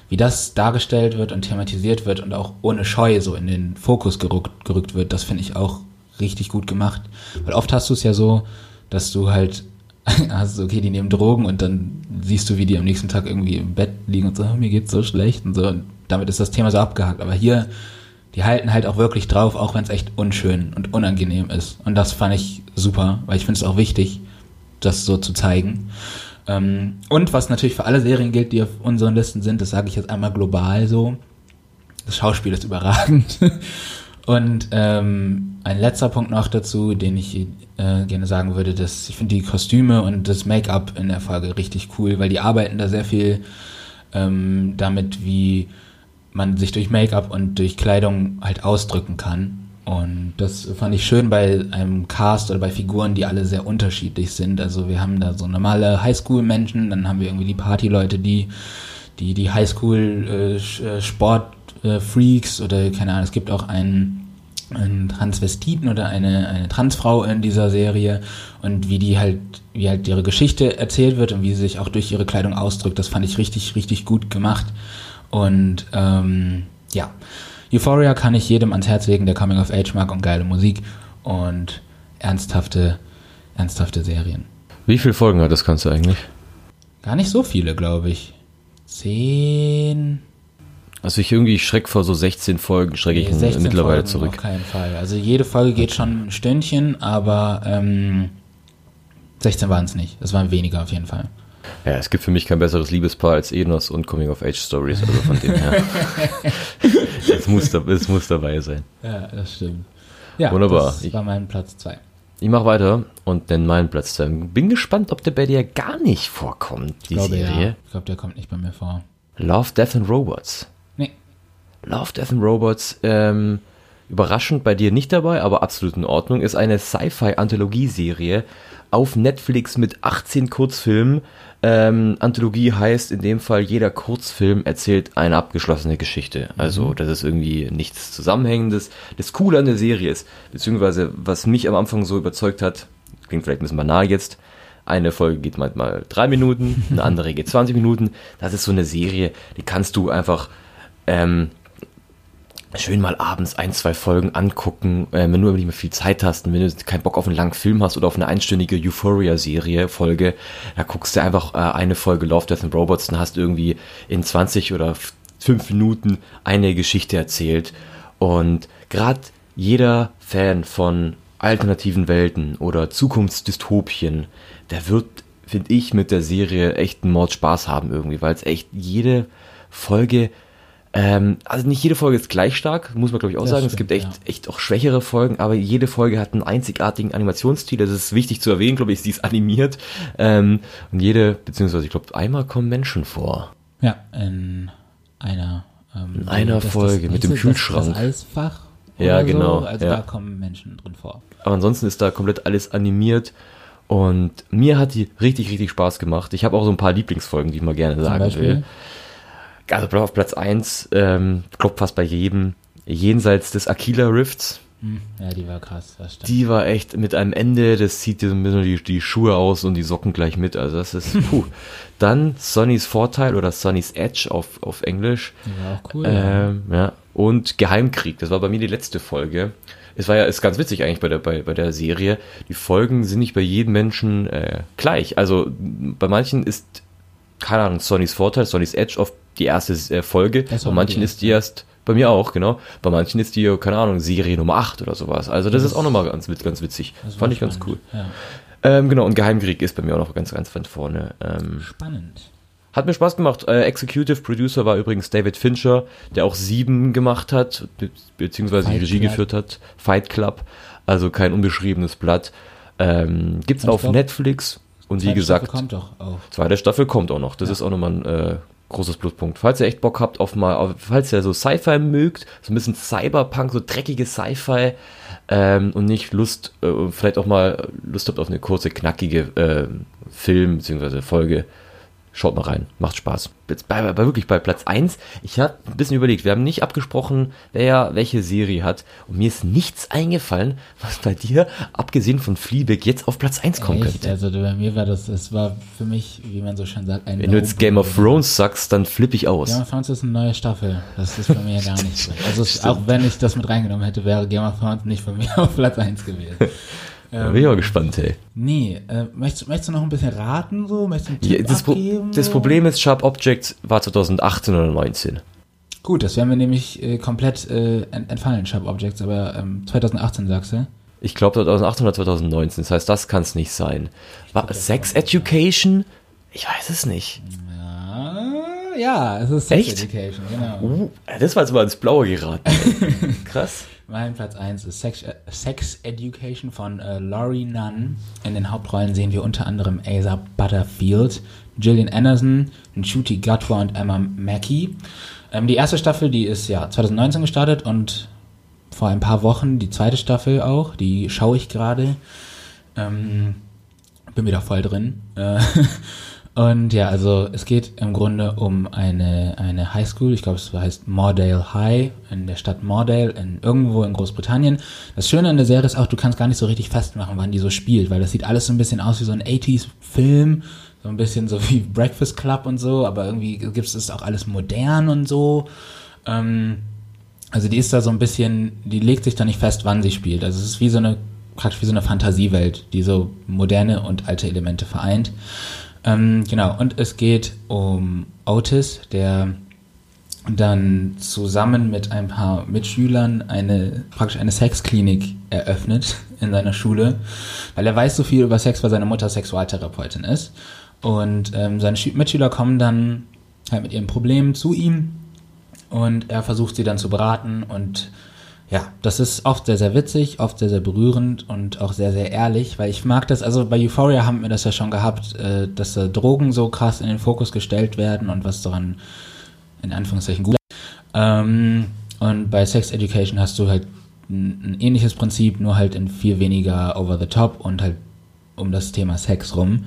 wie das dargestellt wird und thematisiert wird und auch ohne Scheu so in den Fokus gerückt, gerückt wird, das finde ich auch richtig gut gemacht. Weil oft hast du es ja so, dass du halt [laughs] hast, okay, die nehmen Drogen und dann siehst du, wie die am nächsten Tag irgendwie im Bett liegen und so, oh, mir geht's so schlecht und so. Und damit ist das Thema so abgehakt. Aber hier die halten halt auch wirklich drauf, auch wenn es echt unschön und unangenehm ist. Und das fand ich super, weil ich finde es auch wichtig, das so zu zeigen. Ähm, und was natürlich für alle Serien gilt, die auf unseren Listen sind, das sage ich jetzt einmal global so. Das Schauspiel ist überragend. [laughs] und ähm, ein letzter Punkt noch dazu, den ich äh, gerne sagen würde, dass ich finde die Kostüme und das Make-up in der Folge richtig cool, weil die arbeiten da sehr viel ähm, damit, wie man sich durch Make-up und durch Kleidung halt ausdrücken kann. Und das fand ich schön bei einem Cast oder bei Figuren, die alle sehr unterschiedlich sind. Also wir haben da so normale Highschool-Menschen, dann haben wir irgendwie die Party-Leute, die die, die Highschool-Sport-Freaks äh, äh, oder keine Ahnung, es gibt auch einen, einen Transvestiten oder eine, eine Transfrau in dieser Serie und wie die halt, wie halt ihre Geschichte erzählt wird und wie sie sich auch durch ihre Kleidung ausdrückt, das fand ich richtig, richtig gut gemacht. Und ähm, ja, Euphoria kann ich jedem ans Herz legen, der Coming of Age mag und geile Musik und ernsthafte, ernsthafte Serien. Wie viele Folgen hat das Ganze eigentlich? Gar nicht so viele, glaube ich. Zehn. Also ich irgendwie schreck vor so 16 Folgen, schrecke ich nee, mittlerweile Folgen zurück. Auf keinen Fall. Also jede Folge geht schon ein Stündchen, aber ähm, 16 waren es nicht. Es waren weniger auf jeden Fall. Ja, es gibt für mich kein besseres Liebespaar als Enos und Coming-of-Age-Stories, also von dem her. [laughs] es, muss, es muss dabei sein. Ja, das stimmt. Ja, Wunderbar. das war mein Platz 2. Ich mache weiter und nenne meinen Platz 2. Bin gespannt, ob der bei dir gar nicht vorkommt, die ich glaube, Serie. Ja. Ich glaube, der kommt nicht bei mir vor. Love, Death and Robots. Love, Death and Robots, ähm, überraschend bei dir nicht dabei, aber absolut in Ordnung, ist eine Sci-Fi-Anthologie-Serie auf Netflix mit 18 Kurzfilmen ähm, Anthologie heißt in dem Fall, jeder Kurzfilm erzählt eine abgeschlossene Geschichte. Also mhm. das ist irgendwie nichts Zusammenhängendes. Das Coole an der Serie ist, beziehungsweise was mich am Anfang so überzeugt hat, klingt vielleicht ein bisschen banal jetzt, eine Folge geht manchmal drei Minuten, eine andere [laughs] geht 20 Minuten. Das ist so eine Serie, die kannst du einfach ähm, schön mal abends ein, zwei Folgen angucken, äh, wenn du nicht mehr viel Zeit hast und wenn du keinen Bock auf einen langen Film hast oder auf eine einstündige Euphoria-Serie, Folge, da guckst du einfach äh, eine Folge Love, Death and Robots und hast irgendwie in 20 oder 5 Minuten eine Geschichte erzählt. Und gerade jeder Fan von alternativen Welten oder Zukunftsdystopien, der wird, finde ich, mit der Serie echt einen Mord Spaß haben irgendwie, weil es echt jede Folge ähm, also nicht jede Folge ist gleich stark, muss man glaube ich auch das sagen. Stimmt, es gibt echt, ja. echt auch schwächere Folgen, aber jede Folge hat einen einzigartigen Animationsstil. Das ist wichtig zu erwähnen, glaube ich, sie ist animiert. Ähm, und jede, beziehungsweise ich glaube, einmal kommen Menschen vor. Ja, in einer, ähm, in einer das, Folge das, mit dem Kühlschrank. Das, Eisfach. Ja, genau. So. Also ja. da kommen Menschen drin vor. Aber ansonsten ist da komplett alles animiert. Und mir hat die richtig, richtig Spaß gemacht. Ich habe auch so ein paar Lieblingsfolgen, die ich mal gerne sagen will also auf Platz 1, ähm, glaube fast bei jedem, jenseits des Aquila Rifts. Hm, ja, die war krass, das stimmt. Die war echt mit einem Ende, das zieht dir so ein bisschen die, die Schuhe aus und die Socken gleich mit. Also das ist, [laughs] puh. Dann Sonnys Vorteil oder Sonnys Edge auf, auf Englisch. Die war auch cool. Ähm, ja. ja. Und Geheimkrieg, das war bei mir die letzte Folge. Es war ja, ist ganz witzig eigentlich bei der, bei, bei der Serie. Die Folgen sind nicht bei jedem Menschen äh, gleich. Also bei manchen ist keine Ahnung, Sony's Vorteil, Sony's Edge auf die erste äh, Folge. Bei manchen die ist die erst, bei mir auch, genau. Bei manchen ist die, keine Ahnung, Serie Nummer 8 oder sowas. Also das, Das ist auch nochmal ganz, ganz witzig. Fand ich ganz cool. Ja. Ähm, genau, und Geheimkrieg ist bei mir auch noch ganz, ganz weit vorne. Ähm, Spannend. hat mir Spaß gemacht. Äh, Executive Producer war übrigens David Fincher, der auch Sieben gemacht hat, be beziehungsweise die Fight Regie Club. geführt hat. Fight Club, also kein unbeschriebenes Blatt. Ähm, gibt's auf. Netflix und wie gesagt, zweite Staffel kommt auch noch. Das Ja. ist auch nochmal ein äh, großes Pluspunkt. Falls ihr echt Bock habt auf mal, auf, falls ihr so Sci-Fi mögt, so ein bisschen Cyberpunk, so dreckige Sci-Fi ähm, und nicht Lust, äh, vielleicht auch mal Lust habt auf eine kurze, knackige äh, Film- bzw. Folge, schaut mal rein. Macht Spaß. Jetzt bei, bei, wirklich bei Platz 1, ich habe ein bisschen überlegt, wir haben nicht abgesprochen, wer welche Serie hat und mir ist nichts eingefallen, was bei dir, abgesehen von Fleabag, jetzt auf Platz 1 kommen Echt? könnte. Also bei mir war das, es war für mich, wie man so schön sagt, ein Wenn du jetzt Game of. Thrones sagst, dann flippe ich aus. Game of Thrones ist eine neue Staffel. Das ist bei mir ja [laughs] gar nicht so. Also es, auch wenn ich das mit reingenommen hätte, wäre Game of Thrones nicht von mir [laughs] auf Platz 1 gewesen. Da bin ich mal gespannt, hey. Nee, äh, möchtest, möchtest du noch ein bisschen raten so? Möchtest Ja, das, Pro abgeben, das so? Problem ist, Sharp Objects war 2018 oder 19. Gut, das wäre mir nämlich äh, komplett äh, ent- entfallen, Sharp Objects, aber ähm, 2018 sagst du? Ich glaube 2018 oder 2019. Das heißt, das kann es nicht sein. War Sex Education? Ich weiß es nicht. Ja, ja, es ist Sex Echt? Education, genau. Uh, das war jetzt mal ins Blaue geraten. ey. [laughs] Krass. Mein Platz 1 ist Sex, Sex Education von äh, Laurie Nunn. In den Hauptrollen sehen wir unter anderem Asa Butterfield, Gillian Anderson, Nchuti Gatwa und Emma Mackey. Ähm, die erste Staffel, die ist ja 2019 gestartet und vor ein paar Wochen die zweite Staffel auch. Die schaue ich gerade. Ähm, bin wieder voll drin. Äh, [laughs] und ja, also es geht im Grunde um eine, eine Highschool, ich glaube es heißt Mordale High, in der Stadt Mordale, in, irgendwo in Großbritannien. Das Schöne an der Serie ist auch, du kannst gar nicht so richtig festmachen, wann die so spielt, weil das sieht alles so ein bisschen aus wie so ein 80s-Film, so ein bisschen so wie Breakfast Club und so, aber irgendwie gibt es auch alles modern und so. Ähm, also die ist da so ein bisschen, die legt sich da nicht fest, wann sie spielt. Also es ist wie so eine, praktisch wie so eine Fantasiewelt, die so moderne und alte Elemente vereint. Ähm, genau, und es geht um Otis, der dann zusammen mit ein paar Mitschülern eine, praktisch eine Sexklinik eröffnet in seiner Schule, weil er weiß so viel über Sex, weil seine Mutter Sexualtherapeutin ist. Und ähm, seine Schü- Mitschüler kommen dann halt mit ihren Problemen zu ihm und er versucht sie dann zu beraten und ja, das ist oft sehr, sehr witzig, oft sehr, sehr berührend und auch sehr, sehr ehrlich, weil ich mag das, also bei Euphoria haben wir das ja schon gehabt, äh, dass da Drogen so krass in den Fokus gestellt werden und was daran in Anführungszeichen gut ähm, und bei Sex Education hast du halt ein, ein ähnliches Prinzip, nur halt in viel weniger over the top und halt um das Thema Sex rum.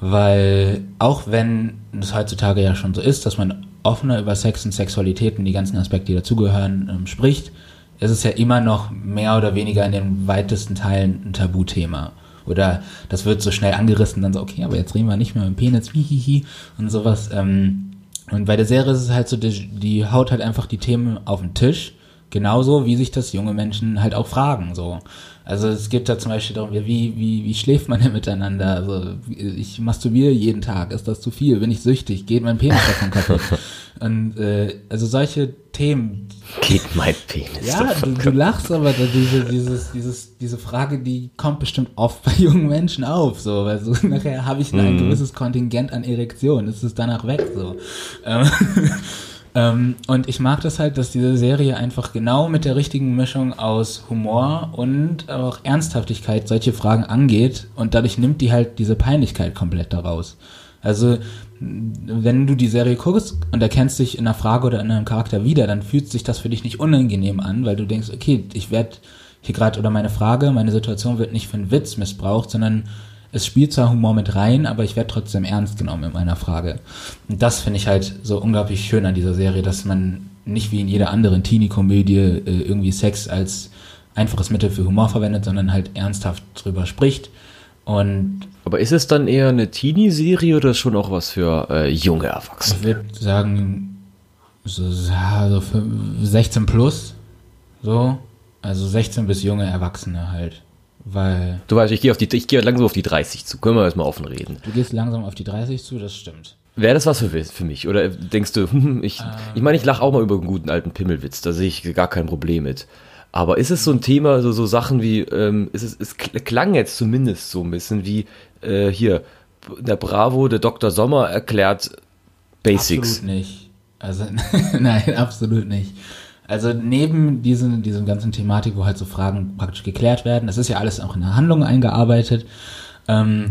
Weil auch wenn es heutzutage ja schon so ist, dass man offener über Sex und Sexualität und die ganzen Aspekte, die dazugehören, ähm, spricht, ist es ja immer noch mehr oder weniger in den weitesten Teilen ein Tabuthema. Oder das wird so schnell angerissen, dann so, okay, aber jetzt reden wir nicht mehr mit dem Penis, hihihi und sowas. Ähm, und bei der Serie ist es halt so, die, die haut halt einfach die Themen auf den Tisch, genauso wie sich das junge Menschen halt auch fragen. So. Also es geht da zum Beispiel darum, wie, wie, wie schläft man denn miteinander? Also ich masturbiere jeden Tag, ist das zu viel? Bin ich süchtig? Geht mein Penis davon kaputt? [laughs] Und äh, also solche Themen, Geht mein Penis ja, davon du, du lachst, aber diese, dieses, dieses, diese Frage, die kommt bestimmt oft bei jungen Menschen auf, so, weil so [laughs] nachher habe ich ein Mhm. gewisses Kontingent an Erektion, ist es danach weg, so. Ähm, [laughs] ähm, und ich mag das halt, dass diese Serie einfach genau mit der richtigen Mischung aus Humor und auch Ernsthaftigkeit solche Fragen angeht und dadurch nimmt die halt diese Peinlichkeit komplett daraus. Also, wenn du die Serie guckst und erkennst dich in einer Frage oder in einem Charakter wieder, dann fühlt sich das für dich nicht unangenehm an, weil du denkst, okay, ich werde hier gerade, oder meine Frage, meine Situation wird nicht für einen Witz missbraucht, sondern es spielt zwar Humor mit rein, aber ich werde trotzdem ernst genommen in meiner Frage. Und das finde ich halt so unglaublich schön an dieser Serie, dass man nicht wie in jeder anderen Teenie-Komödie äh, irgendwie Sex als einfaches Mittel für Humor verwendet, sondern halt ernsthaft drüber spricht. Und Aber ist es dann eher eine Teenie-Serie oder schon auch was für äh, junge Erwachsene? Ich würde sagen, so, so für 16 plus. So. Also 16 bis junge Erwachsene halt. Weil Du weißt, ich gehe auf die, ich gehe langsam auf die 30 zu. Können wir erstmal offen reden. du gehst langsam auf die 30 zu, das stimmt. Wäre das was für, für mich? Oder denkst du, [laughs] hm, ich, ich meine, ich lache auch mal über einen guten alten Pimmelwitz, da sehe ich gar kein Problem mit. Aber ist es so ein Thema, so, so Sachen wie, ähm, ist es, es klang jetzt zumindest so ein bisschen wie äh, hier, der Bravo, der Dr. Sommer erklärt Basics. Absolut nicht. Also, [laughs] nein, absolut nicht. Also neben diesen, diesem ganzen Thematik, wo halt so Fragen praktisch geklärt werden, das ist ja alles auch in der Handlung eingearbeitet, ähm,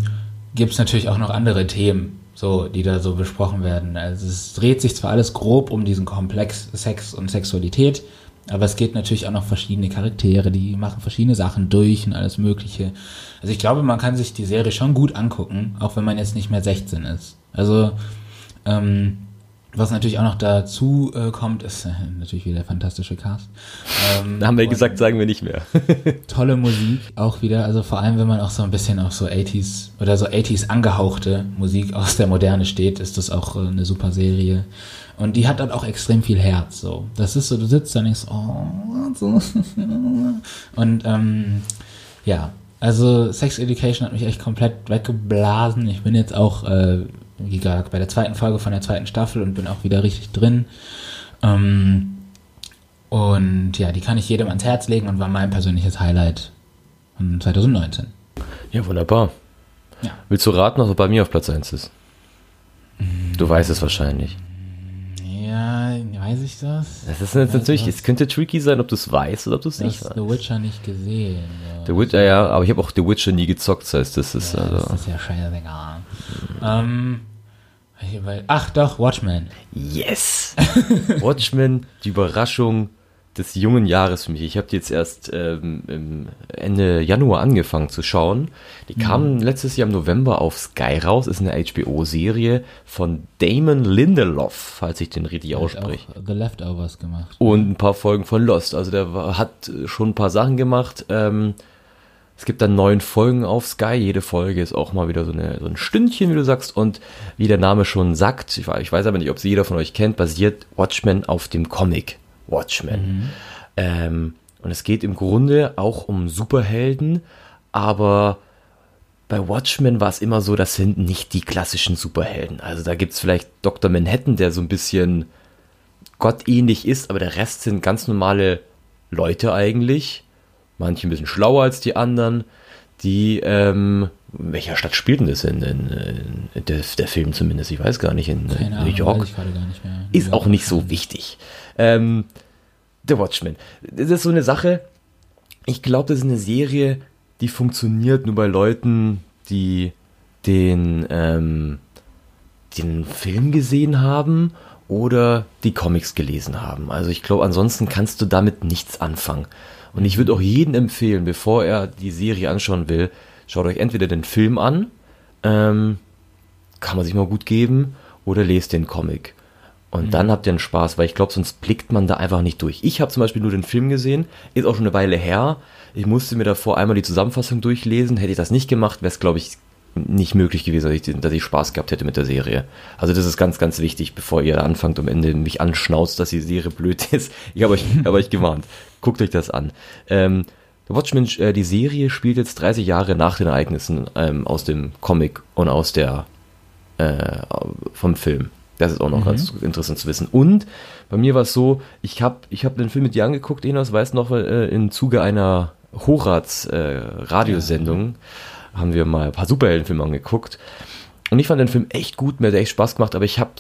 gibt es natürlich auch noch andere Themen, so, die da so besprochen werden. Also es dreht sich zwar alles grob um diesen Komplex Sex und Sexualität, aber es geht natürlich auch noch verschiedene Charaktere, die machen verschiedene Sachen durch und alles Mögliche. Also ich glaube, man kann sich die Serie schon gut angucken, auch wenn man jetzt nicht mehr 16 ist. Also ähm, was natürlich auch noch dazu äh, kommt, ist äh, natürlich wieder der fantastische Cast. Ähm, da haben wir gesagt, sagen wir nicht mehr. [laughs] tolle Musik auch wieder, also vor allem, wenn man auch so ein bisschen auf so 80s oder so 80s angehauchte Musik aus der Moderne steht, ist das auch äh, eine super Serie. Und die hat dann auch extrem viel Herz, so. Das ist so, du sitzt da und denkst, oh, [laughs] so. Und, ähm, ja. Also Sex Education hat mich echt komplett weggeblasen. Ich bin jetzt auch äh, wie gesagt, bei der zweiten Folge von der zweiten Staffel und bin auch wieder richtig drin. Ähm, und ja, die kann ich jedem ans Herz legen und war mein persönliches Highlight von 2019. Ja, wunderbar. Ja. Willst du raten, was bei mir auf Platz 1 ist? Du weißt es wahrscheinlich. Ja, weiß ich das? Das ist natürlich, es könnte tricky sein, ob du es weißt oder ob du es nicht weißt. The Witcher nicht gesehen. Ja. The Witcher, ja, aber ich habe auch The Witcher nie gezockt, das heißt, das ist ja, also. Das ist ja scheißegal. Ähm, ach doch, Watchmen. Yes! Watchmen, die Überraschung des jungen Jahres für mich. Ich habe die jetzt erst ähm, Ende Januar angefangen zu schauen. Die kam mhm. letztes Jahr im November auf Sky raus. Ist eine HBO-Serie von Damon Lindelof, falls ich den richtig ausspreche. The Leftovers gemacht. Und ein paar Folgen von Lost. Also der war, hat schon ein paar Sachen gemacht. Ähm, es gibt dann neun Folgen auf Sky. Jede Folge ist auch mal wieder so, eine, so ein Stündchen, wie du sagst. Und wie der Name schon sagt, ich, ich weiß aber nicht, ob sie jeder von euch kennt, basiert Watchmen auf dem Comic Watchmen. Mhm. Ähm, und es geht im Grunde auch um Superhelden, aber bei Watchmen war es immer so, das sind nicht die klassischen Superhelden. Also da gibt es vielleicht Dr. Manhattan, der so ein bisschen gottähnlich ist, aber der Rest sind ganz normale Leute eigentlich. Manche ein bisschen schlauer als die anderen, die, ähm, in welcher Stadt spielt denn das in, in, in der, der, Film zumindest? Ich weiß gar nicht, in Keine New York. Ist auch nicht so wichtig. Ähm, The Watchmen. Das ist so eine Sache. Ich glaube, das ist eine Serie, die funktioniert nur bei Leuten, die den, ähm, den Film gesehen haben oder die Comics gelesen haben. Also ich glaube, ansonsten kannst du damit nichts anfangen. Und ich würde auch jedem empfehlen, bevor er die Serie anschauen will, schaut euch entweder den Film an, ähm, kann man sich mal gut geben, oder lest den Comic. Und mhm. dann habt ihr einen Spaß, weil ich glaube, sonst blickt man da einfach nicht durch. Ich habe zum Beispiel nur den Film gesehen, ist auch schon eine Weile her. Ich musste mir davor einmal die Zusammenfassung durchlesen. Hätte ich das nicht gemacht, wäre es, glaube ich, nicht möglich gewesen, dass ich, dass ich Spaß gehabt hätte mit der Serie. Also das ist ganz, ganz wichtig, bevor ihr anfangt am Ende mich anschnauzt, dass die Serie blöd [laughs] ist. Ich habe euch, hab euch gewarnt. Guckt euch das an. Ähm, Watchmen, äh, die Serie spielt jetzt 30 Jahre nach den Ereignissen ähm, aus dem Comic und aus der äh, vom Film. Das ist auch noch mhm. ganz interessant zu wissen. Und bei mir war es so, ich habe ich hab den Film mit dir angeguckt, Enos, weiß noch, äh, im Zuge einer Horaz-Radiosendung äh, haben wir mal ein paar Superheldenfilme angeguckt. Und ich fand den Film echt gut, mir hat echt Spaß gemacht, aber ich habe,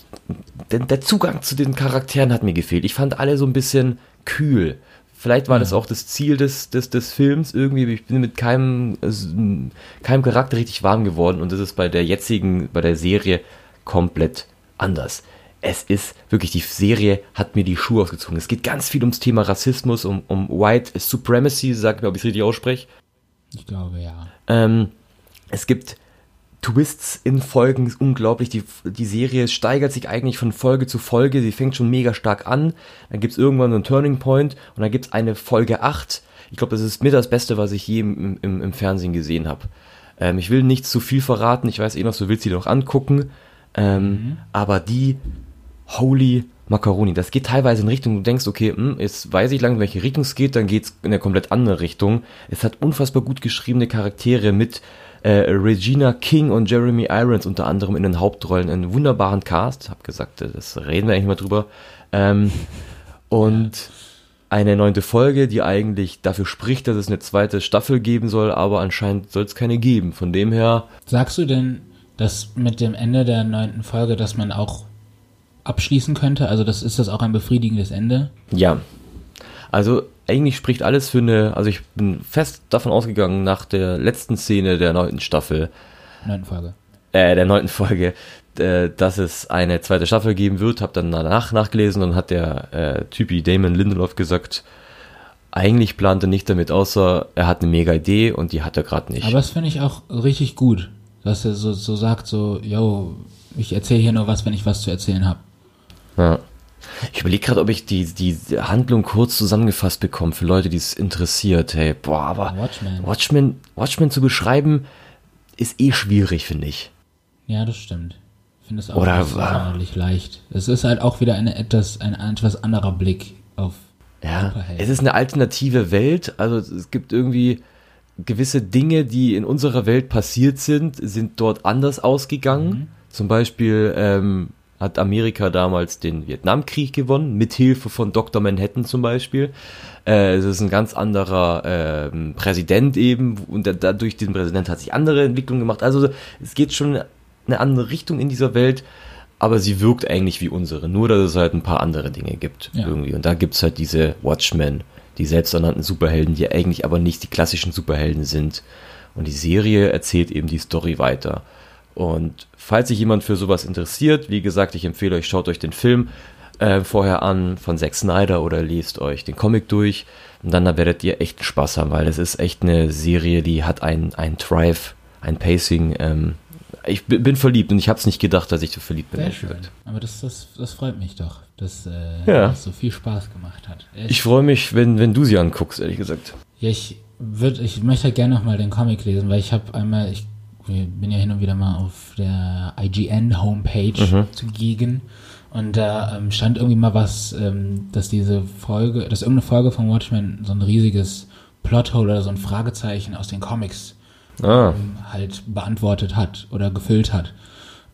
der, der Zugang zu den Charakteren hat mir gefehlt. Ich fand alle so ein bisschen kühl. Vielleicht war ja. das auch das Ziel des, des, des Films irgendwie. Ich bin mit keinem, keinem Charakter richtig warm geworden und das ist bei der jetzigen, bei der Serie komplett anders. Es ist wirklich, die Serie hat mir die Schuhe ausgezogen. Es geht ganz viel ums Thema Rassismus, um, um White Supremacy, sag mir, ob ich es richtig ausspreche. Ich glaube, ja. Ähm, es gibt Twists in Folgen, ist unglaublich. Die, die Serie steigert sich eigentlich von Folge zu Folge. Sie fängt schon mega stark an. Dann gibt es irgendwann so einen Turning Point und dann gibt es eine Folge 8. Ich glaube, das ist mir das Beste, was ich je im, im, im Fernsehen gesehen habe. Ähm, ich will nicht zu viel verraten. Ich weiß eh noch, du willst sie noch angucken. Ähm, mhm. Aber die Holy Macaroni, das geht teilweise in Richtung, du denkst, okay, hm, jetzt weiß ich langsam, welche Richtung es geht, dann geht es in eine komplett andere Richtung. Es hat unfassbar gut geschriebene Charaktere mit Äh, Regina King und Jeremy Irons unter anderem in den Hauptrollen, einen wunderbaren Cast. Hab gesagt, das reden wir eigentlich mal drüber. Ähm, [laughs] und eine neunte Folge, die eigentlich dafür spricht, dass es eine zweite Staffel geben soll, aber anscheinend soll es keine geben. Von dem her. Sagst du denn, dass mit dem Ende der neunten Folge, dass man auch abschließen könnte? Also das ist das auch ein befriedigendes Ende? Ja. Also eigentlich spricht alles für eine, also ich bin fest davon ausgegangen, nach der letzten Szene der neunten Staffel. Neunten Folge. Äh, der neunten Folge, äh, dass es eine zweite Staffel geben wird, habe dann danach nachgelesen und hat der äh, Typi Damon Lindelof gesagt, eigentlich plante nicht damit, außer er hat eine mega Idee und die hat er gerade nicht. Aber das finde ich auch richtig gut, dass er so, so sagt, so, yo, ich erzähle hier nur was, wenn ich was zu erzählen habe. Ja. Ich überlege gerade, ob ich die, die Handlung kurz zusammengefasst bekomme für Leute, die es interessiert. Hey, boah, aber Watchmen. Watchmen, Watchmen zu beschreiben, ist eh schwierig, finde ich. Ja, das stimmt. Ich finde es auch Oder nicht leicht. Es ist halt auch wieder eine etwas, ein etwas anderer Blick auf Ja, es ist eine alternative Welt. Also es gibt irgendwie gewisse Dinge, die in unserer Welt passiert sind, sind dort anders ausgegangen. Zum Beispiel ähm, hat Amerika damals den Vietnamkrieg gewonnen, mit Hilfe von Dr. Manhattan zum Beispiel. Äh, es ist ein ganz anderer ähm, Präsident eben und da- dadurch den Präsident hat sich andere Entwicklungen gemacht. Also es geht schon eine andere Richtung in dieser Welt, aber sie wirkt eigentlich wie unsere, nur dass es halt ein paar andere Dinge gibt Ja. irgendwie. Und da gibt's halt diese Watchmen, die selbsternannten Superhelden, die eigentlich aber nicht die klassischen Superhelden sind. Und die Serie erzählt eben die Story weiter. Und falls sich jemand für sowas interessiert, wie gesagt, ich empfehle euch, schaut euch den Film äh, vorher an von Zack Snyder oder lest euch den Comic durch. Und dann da werdet ihr echt Spaß haben, weil es ist echt eine Serie, die hat ein, ein Drive, ein Pacing. Ähm, ich bin, verliebt und ich habe es nicht gedacht, dass ich so verliebt bin. Sehr schön. gesagt. Aber das, das, das freut mich doch, dass äh, Ja. das so viel Spaß gemacht hat. Echt. Ich freue mich, wenn, wenn du sie anguckst, ehrlich gesagt. ja, ich würd, ich möchte halt gerne nochmal den Comic lesen, weil ich habe einmal, ich bin ja hin und wieder mal auf der IGN Homepage zugegen und da ähm, stand irgendwie mal was, ähm, dass diese Folge, dass irgendeine Folge von Watchmen so ein riesiges Plothole oder so ein Fragezeichen aus den Comics Ah, ähm, halt beantwortet hat oder gefüllt hat.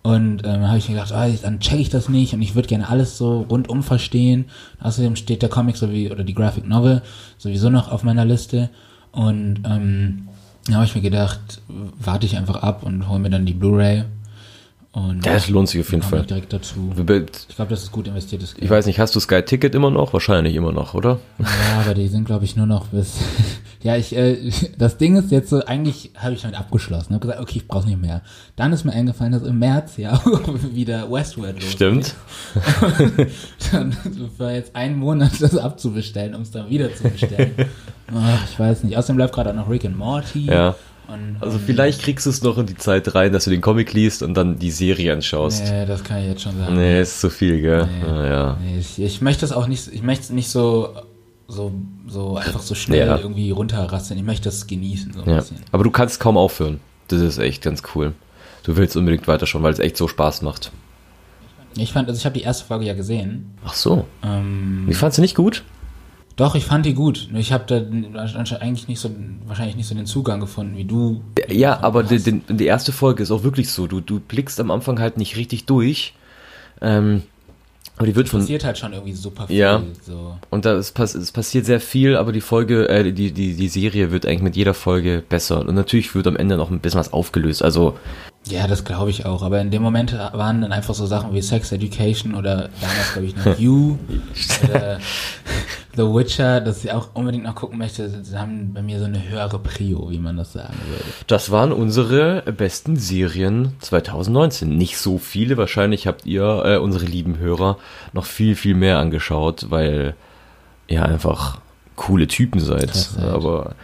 Und ähm, habe ich mir gedacht, ah, dann check ich das nicht und ich würde gerne alles so rundum verstehen. Außerdem steht der Comic sowie oder die Graphic Novel sowieso noch auf meiner Liste. Und ähm, da habe ich mir gedacht, warte ich einfach ab und hole mir dann die Blu-ray. Und das lohnt sich auf jeden Fall. direkt dazu. Ich Ich glaube, das ist gut investiertes Geld. weiß nicht, hast du Sky Ticket immer noch? Wahrscheinlich immer noch, oder? Ja, aber die sind, glaube ich, nur noch bis. Ja, ich, äh, [laughs] das Ding ist jetzt so, eigentlich habe ich damit abgeschlossen. Habe gesagt, okay, ich brauche nicht mehr. Dann ist mir eingefallen, dass im März ja auch [laughs] wieder Westworld losgeht. Stimmt. [laughs] Dann für jetzt einen Monat das abzubestellen, um es dann wieder zu bestellen. Ach, ich weiß nicht. Außerdem läuft gerade auch noch Rick and Morty. Ja. Und, Also vielleicht kriegst du es noch in die Zeit rein, dass du den Comic liest und dann die Serie anschaust. Nee, das kann ich jetzt schon sagen. Nee, ist zu viel, gell? Nee. Ah, ja. Nee, ich, ich möchte das auch nicht, ich möchte es nicht so, so, so einfach so schnell Ja. irgendwie runterrasseln. Ich möchte das genießen, so ja. Aber du kannst kaum aufhören. Das ist echt ganz cool. Du willst unbedingt weiterschauen, weil es echt so Spaß macht. Ich fand, also ich habe die erste Folge ja gesehen. Ach so. Ähm, Wie fandst du nicht gut? doch, ich fand die gut. Ich habe da eigentlich nicht so, wahrscheinlich nicht so den Zugang gefunden wie du. Ja, aber die, die, die erste Folge ist auch wirklich so. Du, du blickst am Anfang halt nicht richtig durch. Ähm, aber die wird von. passiert halt schon irgendwie super viel. Ja. So. Und da ist, pass- es passiert sehr viel, aber die Folge, äh, die, die, die Serie wird eigentlich mit jeder Folge besser. Und natürlich wird am Ende noch ein bisschen was aufgelöst. Also, Ja, das glaube ich auch. Aber in dem Moment waren dann einfach so Sachen wie Sex Education oder damals glaube ich noch [laughs] You [laughs] oder The Witcher, dass ich auch unbedingt noch gucken möchte. Sie haben bei mir so eine höhere Prio, wie man das sagen würde. das waren unsere besten Serien 2019. Nicht so viele. Wahrscheinlich habt ihr, äh, unsere lieben Hörer, noch viel, viel mehr angeschaut, weil ihr einfach coole Typen seid. Seid. Aber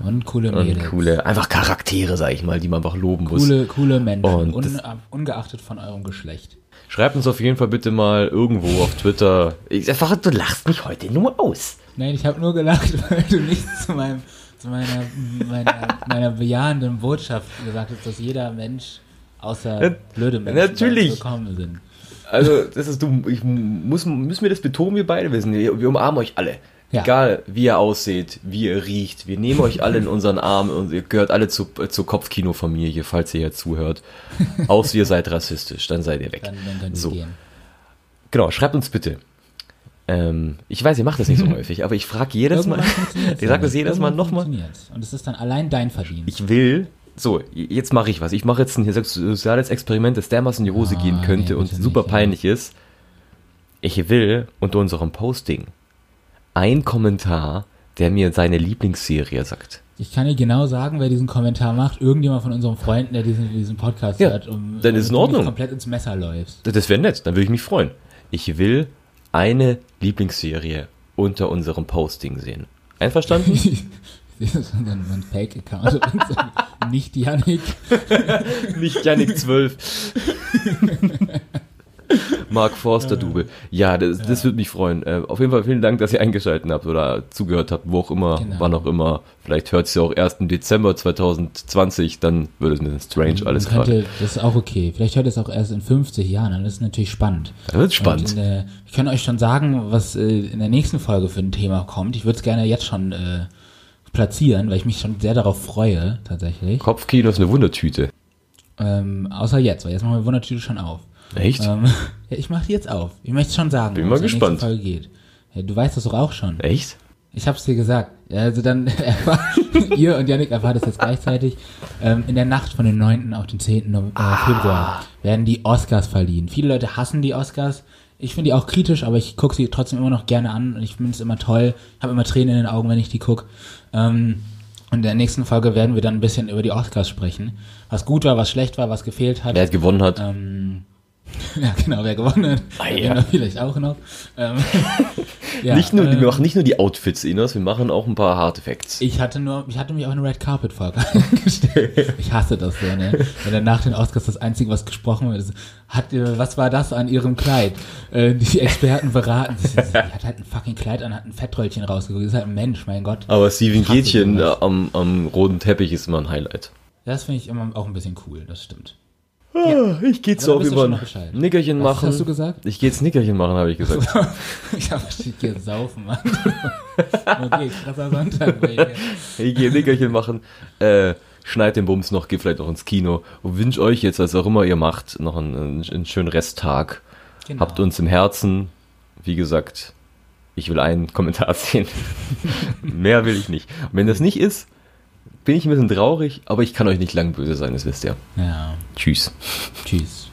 Und coole und Mädels. coole, einfach Charaktere, sag ich mal, die man einfach loben muss. Coole, coole Menschen, Und un, das- ungeachtet von eurem Geschlecht. Schreibt uns auf jeden Fall bitte mal irgendwo auf Twitter. Ich, einfach, du lachst mich heute nur aus. Nein, ich habe nur gelacht, [laughs] weil du nicht zu meinem zu meiner, meiner, meiner bejahenden Botschaft gesagt hast, dass jeder Mensch außer Ja, blöde Menschen natürlich. willkommen sind. Also, das ist du, ich muss, müssen wir das betonen, wir beide wissen. Wir, wir umarmen euch alle. Ja. Egal, wie ihr aussieht, wie ihr riecht, wir nehmen euch alle in unseren Arm und ihr gehört alle zu, äh, zur Kopfkino-Familie, falls ihr hier zuhört. [laughs] Außer ihr seid rassistisch, dann seid ihr weg. Dann, dann ihr So. Genau, schreibt uns bitte. Ähm, ich weiß, ihr macht das nicht so [laughs] häufig, aber ich frage jedes Mal. Irgendwann funktioniert's [laughs] Ich sag das jedes Mal nochmal. Und es ist dann allein dein Verdienst. Ich will. So, jetzt mache ich was. Ich mache jetzt ein soziales Experiment, das dermaßen in die Hose Ah, gehen könnte nee, und super nicht, ja. peinlich ist. Ich will unter unserem Posting ein Kommentar, der mir seine Lieblingsserie sagt. Ich kann dir genau sagen, wer diesen Kommentar macht. Irgendjemand von unseren Freunden, der diesen, diesen Podcast Ja, hört. Um, dann ist in Ordnung. komplett ins Messer läufst. Das- wäre nett, dann würde ich mich freuen. Ich will eine Lieblingsserie unter unserem Posting sehen. Einverstanden? [laughs] Das ist so ein, [laughs] Fake-Account. nicht Yannick. Nicht Janik 12. [laughs] Mark Forster Double. Ja, das, das würde mich freuen. Äh, auf jeden Fall vielen Dank, dass ihr eingeschaltet habt oder zugehört habt, wo auch immer, Genau. wann auch immer. Vielleicht hört es ja auch erst im Dezember 2020, dann wird es ein bisschen strange alles Man könnte, gerade. Das ist auch okay. Vielleicht hört es auch erst in 50 Jahren an. Das ist natürlich spannend. Dann wird Und spannend. der, ich kann euch schon sagen, was äh, in der nächsten Folge für ein Thema kommt. Ich würde es gerne jetzt schon äh, platzieren, weil ich mich schon sehr darauf freue, tatsächlich. Kopfkino ist eine Wundertüte. Ähm, außer jetzt, weil jetzt machen wir Wundertüte schon auf. Echt? Ähm, [laughs] ja, ich mache die jetzt auf. Ich möchte schon sagen, Bin mal gespannt. Folge geht. Ja, du weißt das doch auch schon. Echt? Ich hab's dir gesagt. Also dann [laughs] [laughs] ihr und Yannick erfahrt es jetzt gleichzeitig. Ähm, in der Nacht von den 9. auf den 10. No- äh, Februar werden die Oscars verliehen. Viele Leute hassen die Oscars. Ich finde die auch kritisch, aber ich gucke sie trotzdem immer noch gerne an und ich finde es immer toll. habe immer Tränen in den Augen, wenn ich die gucke. Ähm, und in der nächsten Folge werden wir dann ein bisschen über die Oscars sprechen. Was gut war, was schlecht war, was gefehlt hat. Wer hat gewonnen hat? Ähm, [laughs] ja, genau, wer gewonnen hat. Ah, ja. Vielleicht auch noch. Ähm, [laughs] [laughs] ja, nicht nur, ähm, wir machen nicht nur die Outfits, Inas, wir machen auch ein paar Hard Facts. ich hatte nur, ich hatte mich auf eine Red Carpet Folge eingestellt. Ich hasse das so, ne? Wenn dann nach den Oscars das Einzige, was gesprochen wird, ist, hat, was war das an ihrem Kleid? Äh, die Experten beraten. Sie hat halt ein fucking Kleid an, hat ein Fettröllchen rausgeguckt. Ist halt ein Mensch, mein Gott. Aber Steven Gätchen äh, am, am roten Teppich ist immer ein Highlight. Das finde ich immer auch ein bisschen cool, das stimmt. Ah, ich gehe jetzt Aber auch über ein? Nickerchen Was machen. hast du gesagt? Ich gehe jetzt Nickerchen machen, habe ich gesagt. [laughs] ich habe ich gehe saufen, Mann. [laughs] okay, krasser Sonntag bei dir. Ich gehe Nickerchen machen. Äh, schneid den Bums noch, geh vielleicht noch ins Kino und wünsche euch jetzt, was auch immer ihr macht, noch einen, einen, einen schönen Resttag. Genau. Habt uns im Herzen. Wie gesagt, ich will einen [laughs] Kommentar sehen. Mehr will ich nicht. Und wenn das nicht ist, bin ich ein bisschen traurig, aber ich kann euch nicht lang böse sein, das wisst ihr. Ja, Tschüss. tschüss.